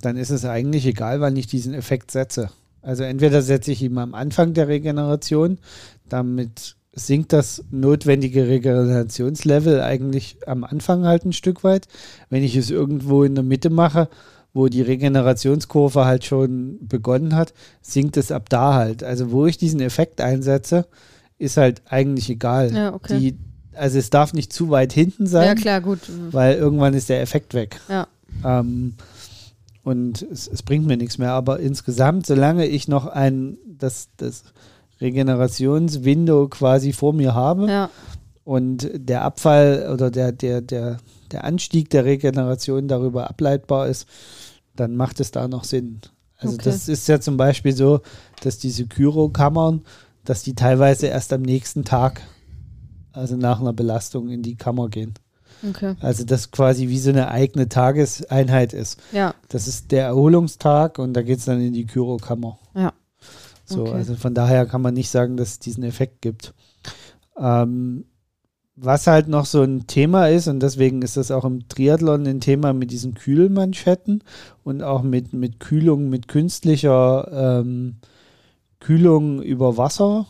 dann ist es eigentlich egal, wann ich diesen Effekt setze. Also entweder setze ich ihn am Anfang der Regeneration, damit sinkt das notwendige Regenerationslevel eigentlich am Anfang halt ein Stück weit. Wenn ich es irgendwo in der Mitte mache, wo die Regenerationskurve halt schon begonnen hat, sinkt es ab da halt. Also wo ich diesen Effekt einsetze, ist halt eigentlich egal. Ja, okay. Die, also es darf nicht zu weit hinten sein. Ja, klar, gut. Weil irgendwann ist der Effekt weg. Ja. Ähm, und es, es, bringt mir nichts mehr. Aber insgesamt, solange ich noch ein, das, das Regenerationswindow quasi vor mir habe ja. und der Abfall oder der, der, der, der Anstieg der Regeneration darüber ableitbar ist, dann macht es da noch Sinn. Also Okay. das ist ja zum Beispiel so, dass diese Kyrokammern, dass die teilweise erst am nächsten Tag, also nach einer Belastung in die Kammer gehen. Okay. Also das quasi wie so eine eigene Tageseinheit ist. Ja. Das ist der Erholungstag und da geht es dann in die Kyrokammer. Ja. So, Okay. also von daher kann man nicht sagen, dass es diesen Effekt gibt. Ähm, was halt noch so ein Thema ist, und deswegen ist das auch im Triathlon ein Thema mit diesen Kühlmanschetten und auch mit, mit Kühlung, mit künstlicher ähm, Kühlung über Wasser.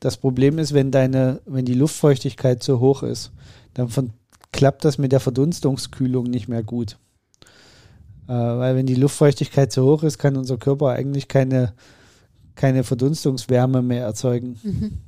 Das Problem ist, wenn deine, wenn die Luftfeuchtigkeit zu hoch ist, dann von, klappt das mit der Verdunstungskühlung nicht mehr gut. Äh, weil wenn die Luftfeuchtigkeit zu hoch ist, kann unser Körper eigentlich keine, keine Verdunstungswärme mehr erzeugen. Mhm.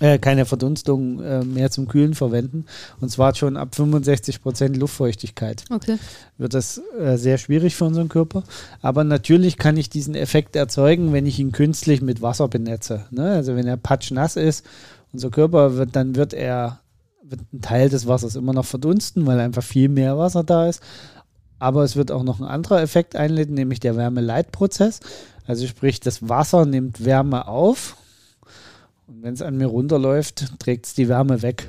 Äh, keine Verdunstung äh, mehr zum Kühlen verwenden. Und zwar schon ab 65 Prozent Luftfeuchtigkeit Okay. wird das äh, sehr schwierig für unseren Körper. Aber natürlich kann ich diesen Effekt erzeugen, wenn ich ihn künstlich mit Wasser benetze. Ne? Also wenn er patschnass ist, unser Körper wird, dann wird er, wird ein Teil des Wassers immer noch verdunsten, weil einfach viel mehr Wasser da ist. Aber es wird auch noch ein anderer Effekt einleiten, nämlich der Wärmeleitprozess. Also sprich, das Wasser nimmt Wärme auf und wenn es an mir runterläuft, trägt es die Wärme weg.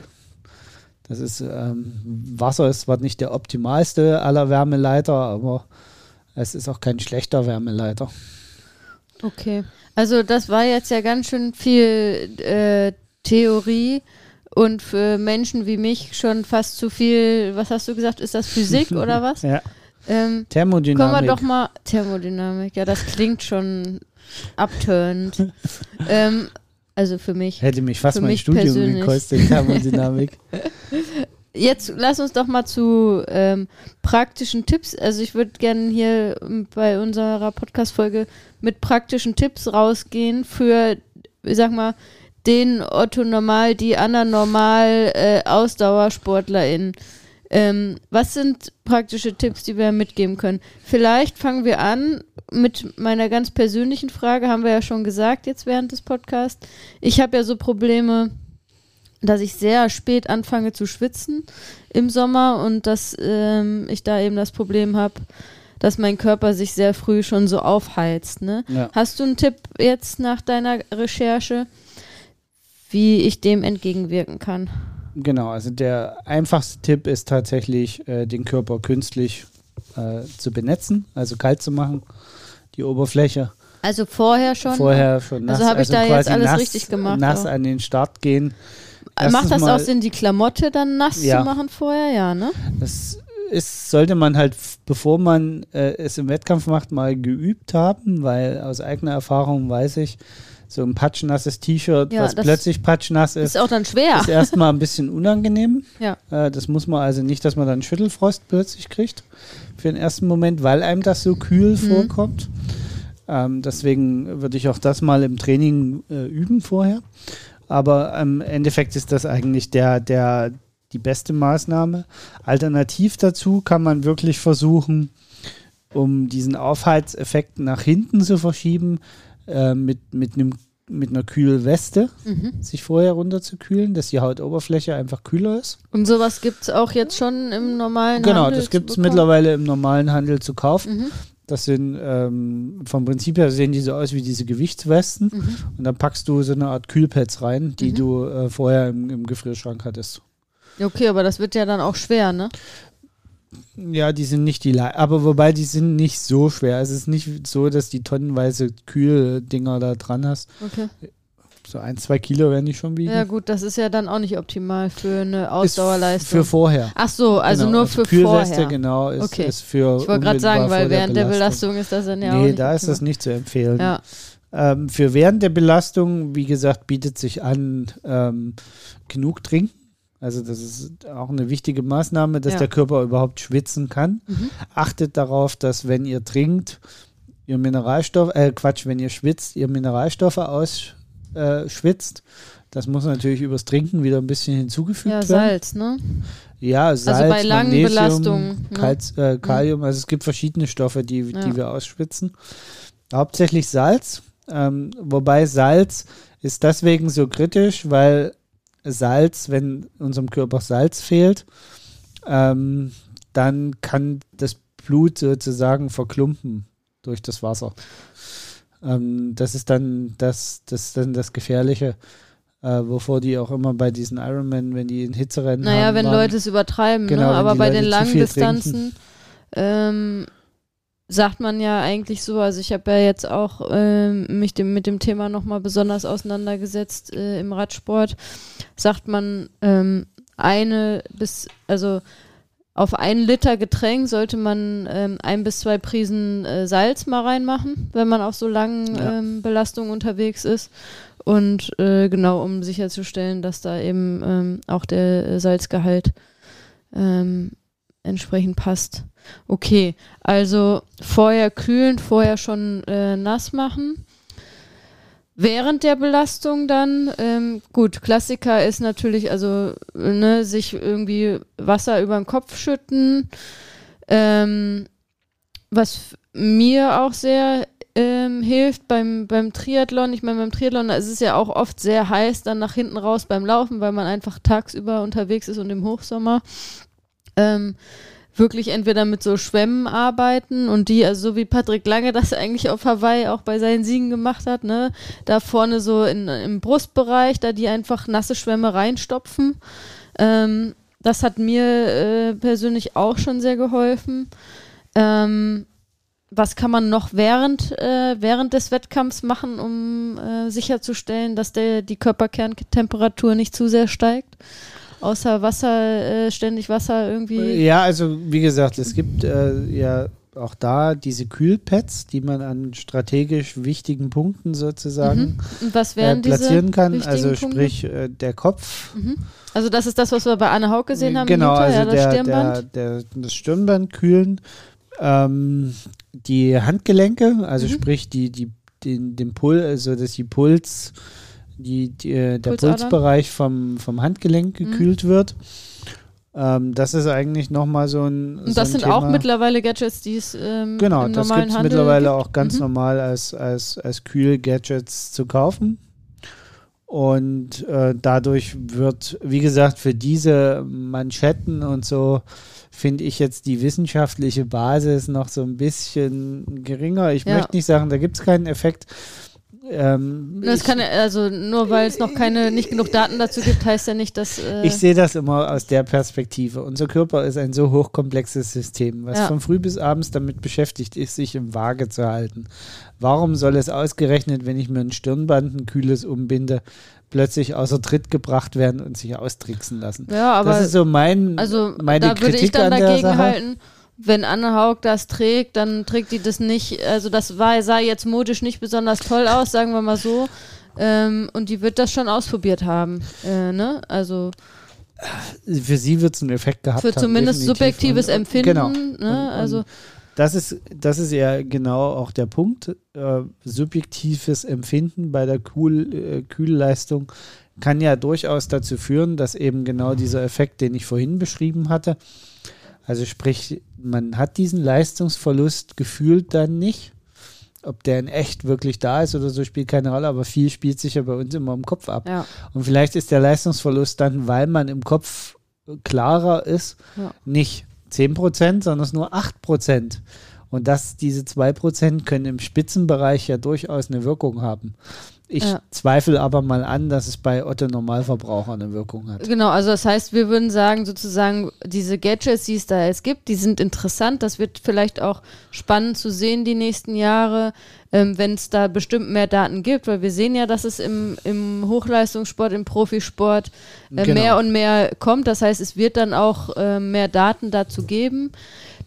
Das ist, ähm, Wasser ist zwar nicht der optimalste aller Wärmeleiter, aber es ist auch kein schlechter Wärmeleiter. Okay. Also das war jetzt ja ganz schön viel äh, Theorie und für Menschen wie mich schon fast zu viel, was hast du gesagt, ist das Physik <laughs> oder was? Ja. Ähm, Thermodynamik. Kommen wir doch mal. Thermodynamik, ja, das klingt schon abturnt. <laughs> ähm, also für mich. Hätte mich fast mein mich Studium persönlich. gekostet, Thermodynamik. <laughs> <laughs> Jetzt lass uns doch mal zu ähm, praktischen Tipps. Also ich würde gerne hier bei unserer Podcast-Folge mit praktischen Tipps rausgehen für, ich sag mal, den Otto Normal, die anderen Normal äh, AusdauersportlerInnen. Ähm, was sind praktische Tipps, die wir mitgeben können? Vielleicht fangen wir an mit meiner ganz persönlichen Frage, haben wir ja schon gesagt jetzt während des Podcasts. Ich habe ja so Probleme, dass ich sehr spät anfange zu schwitzen im Sommer und dass ähm, ich da eben das Problem habe, dass mein Körper sich sehr früh schon so aufheizt. Ne? Ja. Hast du einen Tipp jetzt nach deiner Recherche, wie ich dem entgegenwirken kann? Genau, also der einfachste Tipp ist tatsächlich, äh, den Körper künstlich äh, zu benetzen, also kalt zu machen, die Oberfläche. Also vorher schon? Vorher schon nass. Also habe ich da jetzt alles nass, richtig gemacht, Nass auch. an den Start gehen. Macht Erstens das mal- auch Sinn, die Klamotte dann nass Ja. zu machen vorher? Ja, ne? Das ist, sollte man halt, bevor man äh, es im Wettkampf macht, mal geübt haben, weil aus eigener Erfahrung weiß ich, so ein patschnasses T-Shirt, Ja, was das plötzlich patschnass ist, Ist auch dann schwer. ist erstmal ein bisschen unangenehm. <laughs> Ja. Äh, das muss man also nicht, dass man dann Schüttelfrost plötzlich kriegt für den ersten Moment, weil einem das so kühl Mhm. vorkommt. Ähm, deswegen würde ich auch das mal im Training äh, üben vorher. Aber im Endeffekt ist das eigentlich der, der, die beste Maßnahme. Alternativ dazu kann man wirklich versuchen, um diesen Aufheizeffekt nach hinten zu verschieben, äh, mit, mit, einem, mit einer Kühlweste Mhm. sich vorher runterzukühlen, dass die Hautoberfläche einfach kühler ist. Und sowas gibt es auch jetzt schon im normalen Genau, Handel das zu gibt es mittlerweile im normalen Handel zu kaufen. Mhm. Das sind ähm, vom Prinzip her sehen die so aus wie diese Gewichtswesten. Mhm. Und dann packst du so eine Art Kühlpads rein, die Mhm. du äh, vorher im, im Gefrierschrank hattest. Okay, aber das wird ja dann auch schwer, ne? Ja, die sind nicht die, Le aber wobei die sind nicht so schwer. Es ist nicht so, dass die tonnenweise Kühldinger da dran hast. Okay. So ein, zwei Kilo werden die schon wiegen. Ja gut, das ist ja dann auch nicht optimal für eine Ist Ausdauerleistung. Für vorher. Ach so, also Genau, nur für Kühlweste, vorher. genau, ist, Okay. ist für Ich wollte gerade sagen, weil der während der Belastung ist das dann ja auch nee, nicht da ist das nicht zu empfehlen. Ja, Ähm, für während der Belastung, wie gesagt, bietet sich an, ähm, genug trinken. Also das ist auch eine wichtige Maßnahme, dass Ja. der Körper überhaupt schwitzen kann. Mhm. Achtet darauf, dass wenn ihr trinkt, ihr Mineralstoff, äh Quatsch, wenn ihr schwitzt, ihr Mineralstoffe ausschwitzt. Äh, das muss natürlich übers Trinken wieder ein bisschen hinzugefügt ja werden. Salz, ne? Ja, Salz, Also bei langen Magnesium, Belastungen, ne? Kalz, äh, Kalium, also es gibt verschiedene Stoffe, die, Ja. die wir ausschwitzen. Hauptsächlich Salz, ähm, wobei Salz ist deswegen so kritisch, weil Salz, wenn unserem Körper Salz fehlt, ähm, dann kann das Blut sozusagen verklumpen durch das Wasser. Ähm, das ist dann das, das, dann das Gefährliche, äh, wovor die auch immer bei diesen Ironman, wenn die in Hitzerennen Naja, haben, wenn waren, Leute es übertreiben, Genau, ne? aber bei Leute den langen Distanzen ähm, sagt man ja eigentlich so, also ich habe ja jetzt auch ähm, mich dem, mit dem Thema nochmal besonders auseinandergesetzt äh, im Radsport, sagt man ähm, eine bis, also auf einen Liter Getränk sollte man ähm, ein bis zwei Prisen äh, Salz mal reinmachen, wenn man auf so langen Ja. ähm, Belastungen unterwegs ist. Und äh, genau, um sicherzustellen, dass da eben ähm, auch der äh, Salzgehalt ähm, entsprechend passt. Okay, also vorher kühlen, vorher schon äh, nass machen. Während der Belastung dann, ähm, gut, Klassiker ist natürlich, also ne, sich irgendwie Wasser über den Kopf schütten. Ähm, was mir auch sehr ähm, hilft beim, beim Triathlon, ich meine, beim Triathlon ist es ja auch oft sehr heiß dann nach hinten raus beim Laufen, weil man einfach tagsüber unterwegs ist und im Hochsommer. Ähm, wirklich entweder mit so Schwämmen arbeiten und die, also so wie Patrick Lange das eigentlich auf Hawaii auch bei seinen Siegen gemacht hat, ne, da vorne so in, im Brustbereich, da die einfach nasse Schwämme reinstopfen. Ähm, das hat mir äh, persönlich auch schon sehr geholfen. Ähm, was kann man noch während, äh, während des Wettkampfs machen, um äh, sicherzustellen, dass der, die Körperkerntemperatur nicht zu sehr steigt? Außer Wasser, äh, ständig Wasser irgendwie. Ja, also wie gesagt, es gibt äh, ja auch da diese Kühlpads, die man an strategisch wichtigen Punkten sozusagen Mhm. Äh, platzieren kann. Also sprich äh, der Kopf. Mhm. Also das ist das, was wir bei Anne Haug gesehen haben. Genau, also ja, das der, Stirnband. Der, der, das Stirnband kühlen. Ähm, die Handgelenke, also Mhm. sprich die, die, den, den Puls, also dass die Puls, die, die, äh, der. Pulsbereich vom, vom Handgelenk Mhm. gekühlt wird. Ähm, das ist eigentlich nochmal so ein. Und so das ein sind auch Thema. mittlerweile Gadgets, die es ähm, Genau, im das normalen gibt es Handel mittlerweile gibt. auch ganz Mhm. normal als, als, als Kühl-Gadgets zu kaufen. Und äh, dadurch wird, wie gesagt, für diese Manschetten und so finde ich jetzt die wissenschaftliche Basis noch so ein bisschen geringer. Ich Ja. möchte nicht sagen, da gibt es keinen Effekt. Ähm, Das ich, kann also nur weil es noch keine nicht genug Daten dazu gibt, heißt ja nicht, dass äh, ich sehe das immer aus der Perspektive. Unser Körper ist ein so hochkomplexes System, was Ja. von früh bis abends damit beschäftigt ist, sich im Waage zu halten. Warum soll es ausgerechnet, wenn ich mir ein Stirnband, ein kühles umbinde, plötzlich außer Tritt gebracht werden und sich austricksen lassen? ja, aber das ist so mein, also meine da würde Kritik ich dann an der dagegen Sache. halten, wenn Anne Haug das trägt, dann trägt die das nicht, also das war, sah jetzt modisch nicht besonders toll aus, sagen wir mal so. Ähm, und die wird das schon ausprobiert haben, äh, ne? Also Für sie wird es einen Effekt gehabt für haben. zumindest definitiv. subjektives Und- und- Empfinden, Genau. ne? und- also das ist, das ist ja genau auch der Punkt. Äh, subjektives Empfinden bei der Kühl, äh, Kühlleistung kann ja durchaus dazu führen, dass eben genau dieser Effekt, den ich vorhin beschrieben hatte, also sprich, man hat diesen Leistungsverlust gefühlt dann nicht. Ob der in echt wirklich da ist oder so, spielt keine Rolle, aber viel spielt sich ja bei uns immer im Kopf ab. Ja. Und vielleicht ist der Leistungsverlust dann, weil man im Kopf klarer ist, Ja. nicht 10%, sondern es nur 8%. Und das, diese 2% können im Spitzenbereich ja durchaus eine Wirkung haben. Ich Ja. zweifle aber mal an, dass es bei Otto Normalverbraucher eine Wirkung hat. Genau, also das heißt, wir würden sagen, sozusagen, diese Gadgets, die es da jetzt gibt, die sind interessant. Das wird vielleicht auch spannend zu sehen die nächsten Jahre, ähm, wenn es da bestimmt mehr Daten gibt, weil wir sehen ja, dass es im, im Hochleistungssport, im Profisport äh, Genau. mehr und mehr kommt. Das heißt, es wird dann auch äh, mehr Daten dazu geben.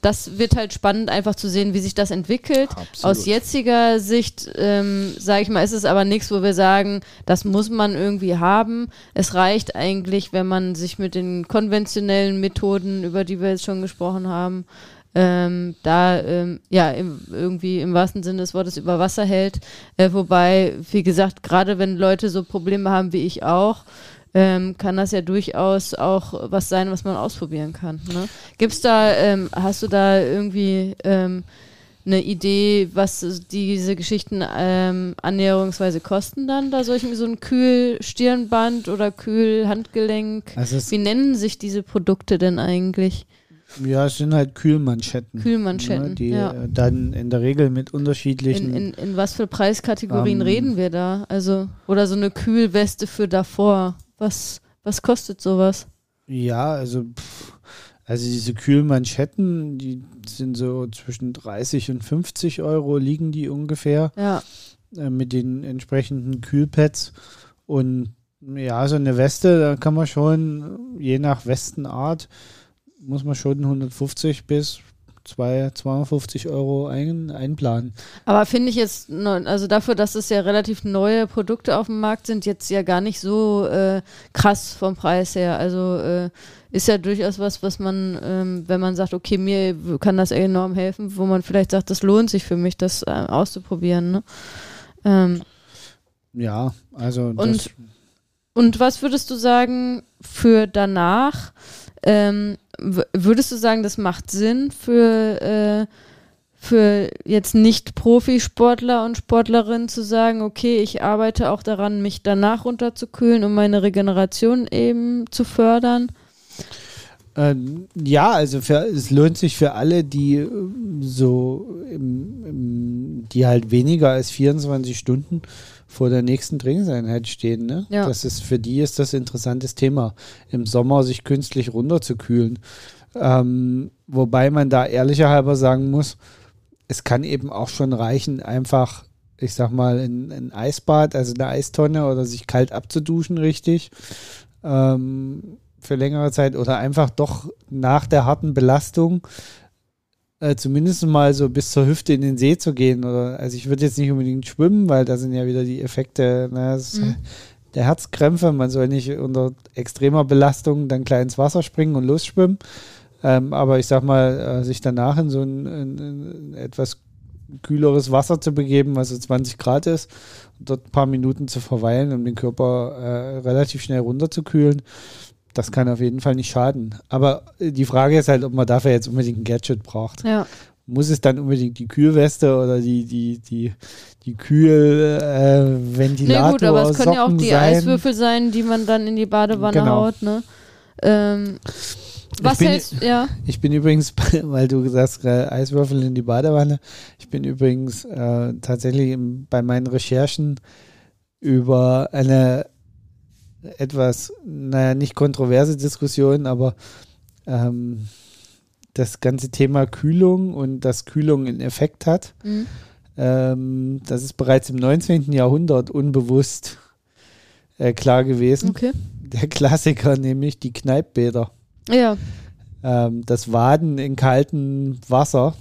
Das wird halt spannend, einfach zu sehen, wie sich das entwickelt. Absolut. Aus jetziger Sicht, ähm, sage ich mal, ist es aber nichts, wo wir sagen, das muss man irgendwie haben. Es reicht eigentlich, wenn man sich mit den konventionellen Methoden, über die wir jetzt schon gesprochen haben, ähm, da ähm, ja im, irgendwie im wahrsten Sinne des Wortes über Wasser hält. Äh, wobei, wie gesagt, gerade wenn Leute so Probleme haben wie ich auch, ähm, kann das ja durchaus auch was sein, was man ausprobieren kann. Ne? Gibt's da, ähm, hast du da irgendwie ähm, eine Idee, was diese Geschichten ähm, annäherungsweise kosten dann, da solchen so ein Kühlstirnband oder Kühlhandgelenk? Also Wie nennen sich diese Produkte denn eigentlich? ja, es sind halt Kühlmanschetten. Kühlmanschetten, ne, die ja. äh, dann in der Regel mit In, unterschiedlichen in, in was für Preiskategorien Ähm, reden wir da? Also, oder so eine Kühlweste für davor. Was, was kostet sowas? Ja, also, pff, also diese Kühlmanschetten, die sind so zwischen 30 und 50 Euro liegen die ungefähr Ja, äh, mit den entsprechenden Kühlpads. Und ja, so eine Weste, da kann man schon, je nach Westenart, muss man schon 150 bis 2, 250 Euro ein, einplanen. aber finde ich jetzt, also dafür, dass es ja relativ neue Produkte auf dem Markt sind, jetzt ja gar nicht so äh, krass vom Preis her. Also äh, ist ja durchaus was, was man, ähm, wenn man sagt, okay, mir kann das enorm helfen, wo man vielleicht sagt, das lohnt sich für mich, das äh, auszuprobieren. Ne? Ähm, Ja, also das, Und- Und was würdest du sagen für danach? Ähm, würdest du sagen, das macht Sinn für, äh, für jetzt nicht Profisportler und Sportlerinnen zu sagen, okay, ich arbeite auch daran, mich danach runterzukühlen, um meine Regeneration eben zu fördern? Ähm, ja, also für, es lohnt sich für alle, die äh, so, im, im, die halt weniger als 24 Stunden vor der nächsten Trainingseinheit stehen. Ne? Ja. Das ist für die ist das ein interessantes Thema, im Sommer sich künstlich runterzukühlen. Ähm, wobei man da ehrlicher halber sagen muss, es kann eben auch schon reichen, einfach, ich sag mal, ein, ein Eisbad, also eine Eistonne oder sich kalt abzuduschen, richtig. Ähm, für längere Zeit oder einfach doch nach der harten Belastung äh, zumindest mal so bis zur Hüfte in den See zu gehen. Oder, also ich würde jetzt nicht unbedingt schwimmen, weil da sind ja wieder die Effekte ne, das, Mhm. der Herzkrämpfe. Man soll nicht unter extremer Belastung dann gleich ins Wasser springen und losschwimmen. Ähm, aber ich sag mal, äh, sich danach in so ein, in, in etwas kühleres Wasser zu begeben, was so 20 Grad ist, und dort ein paar Minuten zu verweilen, um den Körper äh, relativ schnell runterzukühlen, das kann auf jeden Fall nicht schaden. Aber äh, die Frage ist halt, ob man dafür jetzt unbedingt ein Gadget braucht. Ja. Muss es dann unbedingt die Kühlweste oder die, die, die, die Kühlventilator äh, Nee, gut, aber es können ja auch die sein? Eiswürfel sein, die man dann in die Badewanne Genau. haut, ne? Ähm, was bin- hältst ja? Ich bin übrigens, <laughs> weil du gesagt hast, äh, Eiswürfel in die Badewanne, ich bin übrigens äh, tatsächlich im, bei meinen Recherchen über eine etwas, naja, nicht kontroverse Diskussion, aber ähm, das ganze Thema Kühlung und dass Kühlung einen Effekt hat, Mhm. ähm, das ist bereits im 19. Jahrhundert unbewusst äh, klar gewesen. Okay. Der Klassiker, nämlich die Kneippbäder Ja. ähm, das Waden in kaltem Wasser,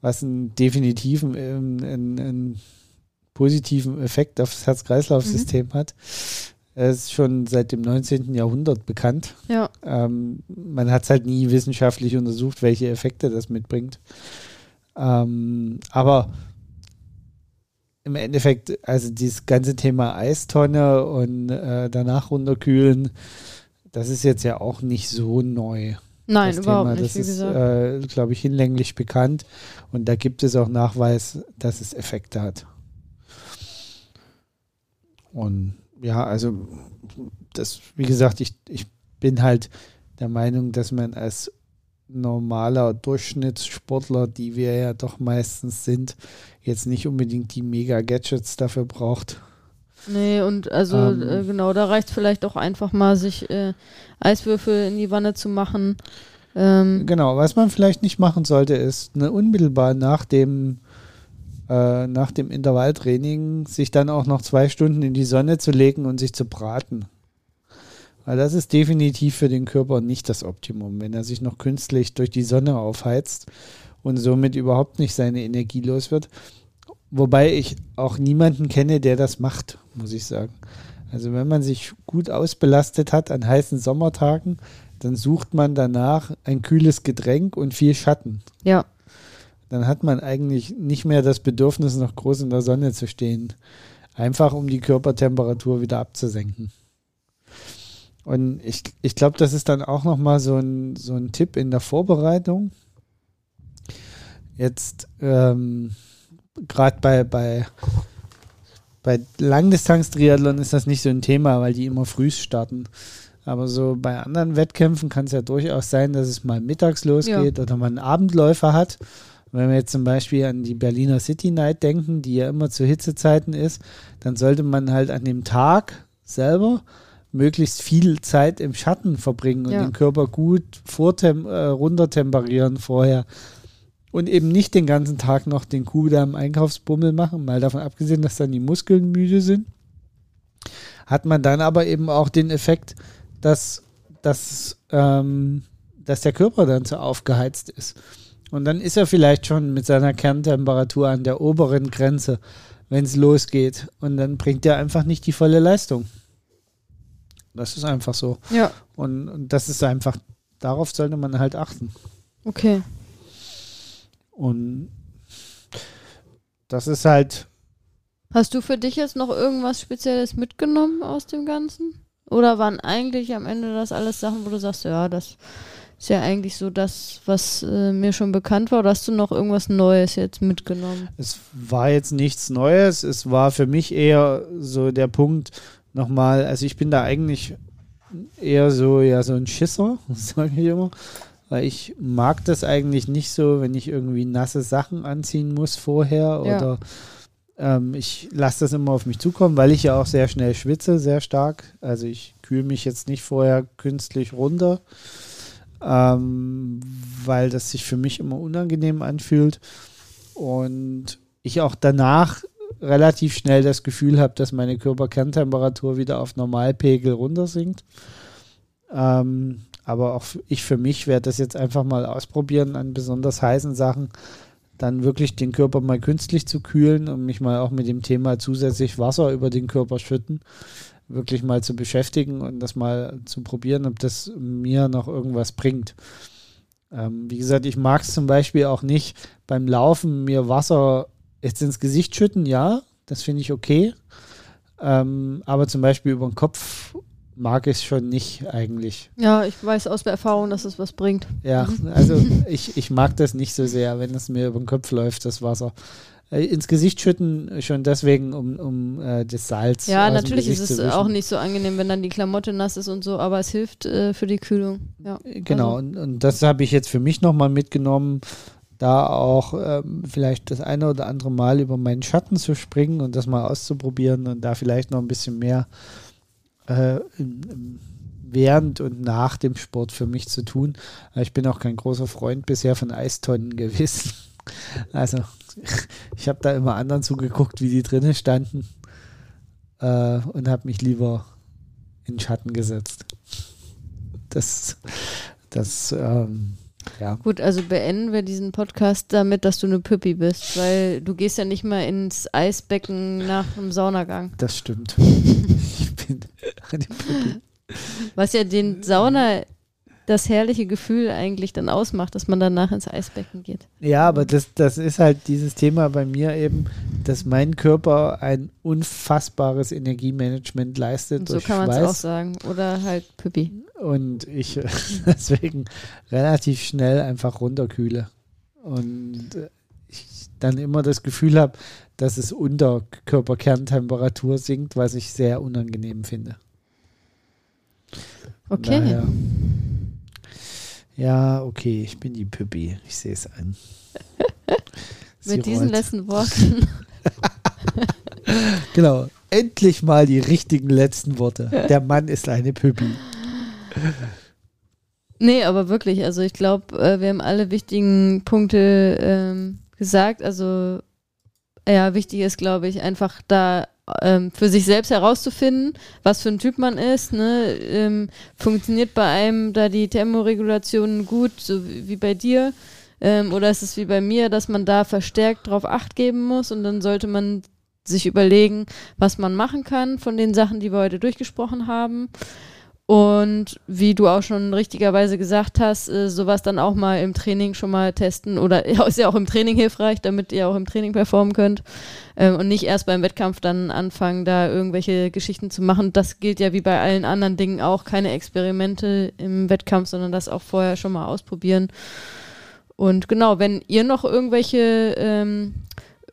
was einen definitiven, ähm, einen, einen positiven Effekt auf das Herz-Kreislauf-System hat. Es ist schon seit dem 19. Jahrhundert bekannt. Ja. Ähm, man hat es halt nie wissenschaftlich untersucht, welche Effekte das mitbringt. Ähm, aber im Endeffekt, also dieses ganze Thema Eistonne und äh, danach runterkühlen, das ist jetzt ja auch nicht so neu. Nein, überhaupt Thema. nicht, Das ist, äh, glaube ich, hinlänglich bekannt und da gibt es auch Nachweis, dass es Effekte hat. Und ja, also das, wie gesagt, ich, ich bin halt der Meinung, dass man als normaler Durchschnittssportler, die wir ja doch meistens sind, jetzt nicht unbedingt die Mega-Gadgets dafür braucht. Nee, und also Ähm. äh, genau, da reicht vielleicht auch einfach mal, sich äh, Eiswürfel in die Wanne zu machen. Ähm, Genau, was man vielleicht nicht machen sollte, ist eine unmittelbar nach dem äh, nach dem Intervalltraining sich dann auch noch zwei Stunden in die Sonne zu legen und sich zu braten. Weil das ist definitiv für den Körper nicht das Optimum, wenn er sich noch künstlich durch die Sonne aufheizt und somit überhaupt nicht seine Energie los wird. Wobei ich auch niemanden kenne, der das macht, muss ich sagen. Also wenn man sich gut ausbelastet hat an heißen Sommertagen, dann sucht man danach ein kühles Getränk und viel Schatten. ja, Dann hat man eigentlich nicht mehr das Bedürfnis, noch groß in der Sonne zu stehen. Einfach um die Körpertemperatur wieder abzusenken. Und ich, ich glaube, das ist dann auch nochmal so ein, so ein Tipp in der Vorbereitung. Jetzt ähm, gerade bei, bei, bei Langdistanz-Triathlon ist das nicht so ein Thema, weil die immer früh starten. Aber so bei anderen Wettkämpfen kann es ja durchaus sein, dass es mal mittags losgeht oder man einen Abendläufer hat. Wenn wir jetzt zum Beispiel an die Berliner City Night denken, die ja immer zu Hitzezeiten ist, dann sollte man halt an dem Tag selber möglichst viel Zeit im Schatten verbringen und Ja. den Körper gut vortem äh, runtertemperieren vorher. Und eben nicht den ganzen Tag noch den Kuh da im Einkaufsbummel machen, mal davon abgesehen, dass dann die Muskeln müde sind. Hat man dann aber eben auch den Effekt, dass, dass, ähm, dass der Körper dann so aufgeheizt ist. Und dann ist er vielleicht schon mit seiner Kerntemperatur an der oberen Grenze, wenn es losgeht. Und dann bringt er einfach nicht die volle Leistung. Das ist einfach so. ja, Und, und das ist einfach, darauf sollte man halt achten. okay. Und das ist halt, Hast du für dich jetzt noch irgendwas Spezielles mitgenommen aus dem Ganzen? Oder waren eigentlich am Ende das alles Sachen, wo du sagst, ja, das ist ja eigentlich so das, was äh, mir schon bekannt war? Oder hast du noch irgendwas Neues jetzt mitgenommen? es war jetzt nichts Neues. Es war für mich eher so der Punkt nochmal, also ich bin da eigentlich eher so, ja, so ein Schisser, <laughs> sage ich immer. Weil ich mag das eigentlich nicht so, wenn ich irgendwie nasse Sachen anziehen muss vorher Ja. oder ähm, ich lasse das immer auf mich zukommen, weil ich ja auch sehr schnell schwitze, sehr stark. Also ich kühle mich jetzt nicht vorher künstlich runter, ähm, weil das sich für mich immer unangenehm anfühlt. Und ich auch danach relativ schnell das Gefühl habe, dass meine Körperkerntemperatur wieder auf Normalpegel runtersinkt. Ähm, aber auch ich für mich werde das jetzt einfach mal ausprobieren an besonders heißen Sachen, dann wirklich den Körper mal künstlich zu kühlen und mich mal auch mit dem Thema zusätzlich Wasser über den Körper schütten, wirklich mal zu beschäftigen und das mal zu probieren, ob das mir noch irgendwas bringt. Ähm, wie gesagt, ich mag es zum Beispiel auch nicht beim Laufen mir Wasser jetzt ins Gesicht schütten, ja, das finde ich okay. Ähm, aber zum Beispiel über den Kopf mag ich es schon nicht eigentlich. Ja, ich weiß aus der Erfahrung, dass es was bringt. Ja, also ich, ich mag das nicht so sehr, wenn es mir über den Kopf läuft, das Wasser. Äh, ins Gesicht schütten schon deswegen, um, um äh, das Salz. Ja, natürlich ist es auch nicht so angenehm, wenn dann die Klamotte nass ist und so, aber es hilft äh, für die Kühlung. Ja. Genau, Also- und, und das habe ich jetzt für mich nochmal mitgenommen, da auch ähm, vielleicht das eine oder andere Mal über meinen Schatten zu springen und das mal auszuprobieren und da vielleicht noch ein bisschen mehr äh, während und nach dem Sport für mich zu tun. Ich bin auch kein großer Freund bisher von Eistonnen gewesen. <laughs> Also <laughs> ich habe da immer anderen zugeguckt, wie die drinnen standen äh, und habe mich lieber in den Schatten gesetzt. Das, das, ähm, ja. Gut, also beenden wir diesen Podcast damit, dass du eine Püppi bist, weil du gehst ja nicht mal ins Eisbecken nach einem Saunagang. Das stimmt. <laughs> ich bin eine Pippi. Was ja den Sauna das herrliche Gefühl eigentlich dann ausmacht, dass man danach ins Eisbecken geht. Ja, aber das, das ist halt dieses Thema bei mir eben, dass mein Körper ein unfassbares Energiemanagement leistet. Und so kann man es auch sagen. Oder halt Püppi. Und ich <laughs> deswegen relativ schnell einfach runterkühle. Und ich dann immer das Gefühl habe, dass es unter Körperkerntemperatur sinkt, was ich sehr unangenehm finde. Okay. daher- Ja, okay, ich bin die Püppi. Ich sehe es ein. <laughs> Mit diesen letzten Worten. <laughs> Genau. Endlich mal die richtigen letzten Worte. Der Mann ist eine Püppi. Nee, aber wirklich, also ich glaube, äh, wir haben alle wichtigen Punkte ähm, gesagt. Also ja, wichtig ist, glaube ich, einfach da ähm, für sich selbst herauszufinden, was für ein Typ man ist. Ne? Ähm, funktioniert bei einem da die Thermoregulation gut, so wie, bei dir? Ähm, oder ist es wie bei mir, dass man da verstärkt drauf Acht geben muss und dann sollte man sich überlegen, was man machen kann von den Sachen, die wir heute durchgesprochen haben. Und wie du auch schon richtigerweise gesagt hast, äh, sowas dann auch mal im Training schon mal testen oder <laughs> ist ja auch im Training hilfreich, damit ihr auch im Training performen könnt ähm, und nicht erst beim Wettkampf dann anfangen, da irgendwelche Geschichten zu machen. Das gilt ja wie bei allen anderen Dingen auch, keine Experimente im Wettkampf, sondern das auch vorher schon mal ausprobieren. Und genau, wenn ihr noch irgendwelche ähm,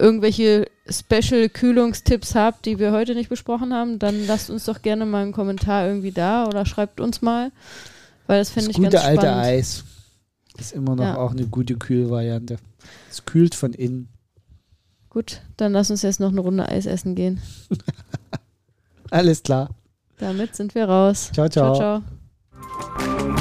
irgendwelche Special-Kühlungstipps habt, die wir heute nicht besprochen haben, dann lasst uns doch gerne mal einen Kommentar irgendwie da oder schreibt uns mal, weil das fände Das ich gute ganz alte spannend. Eis ist immer noch Ja. auch eine gute Kühlvariante. Es kühlt von innen. Gut, dann lass uns jetzt noch eine Runde Eis essen gehen. <laughs> Alles klar. Damit sind wir raus. Ciao, ciao. ciao. ciao.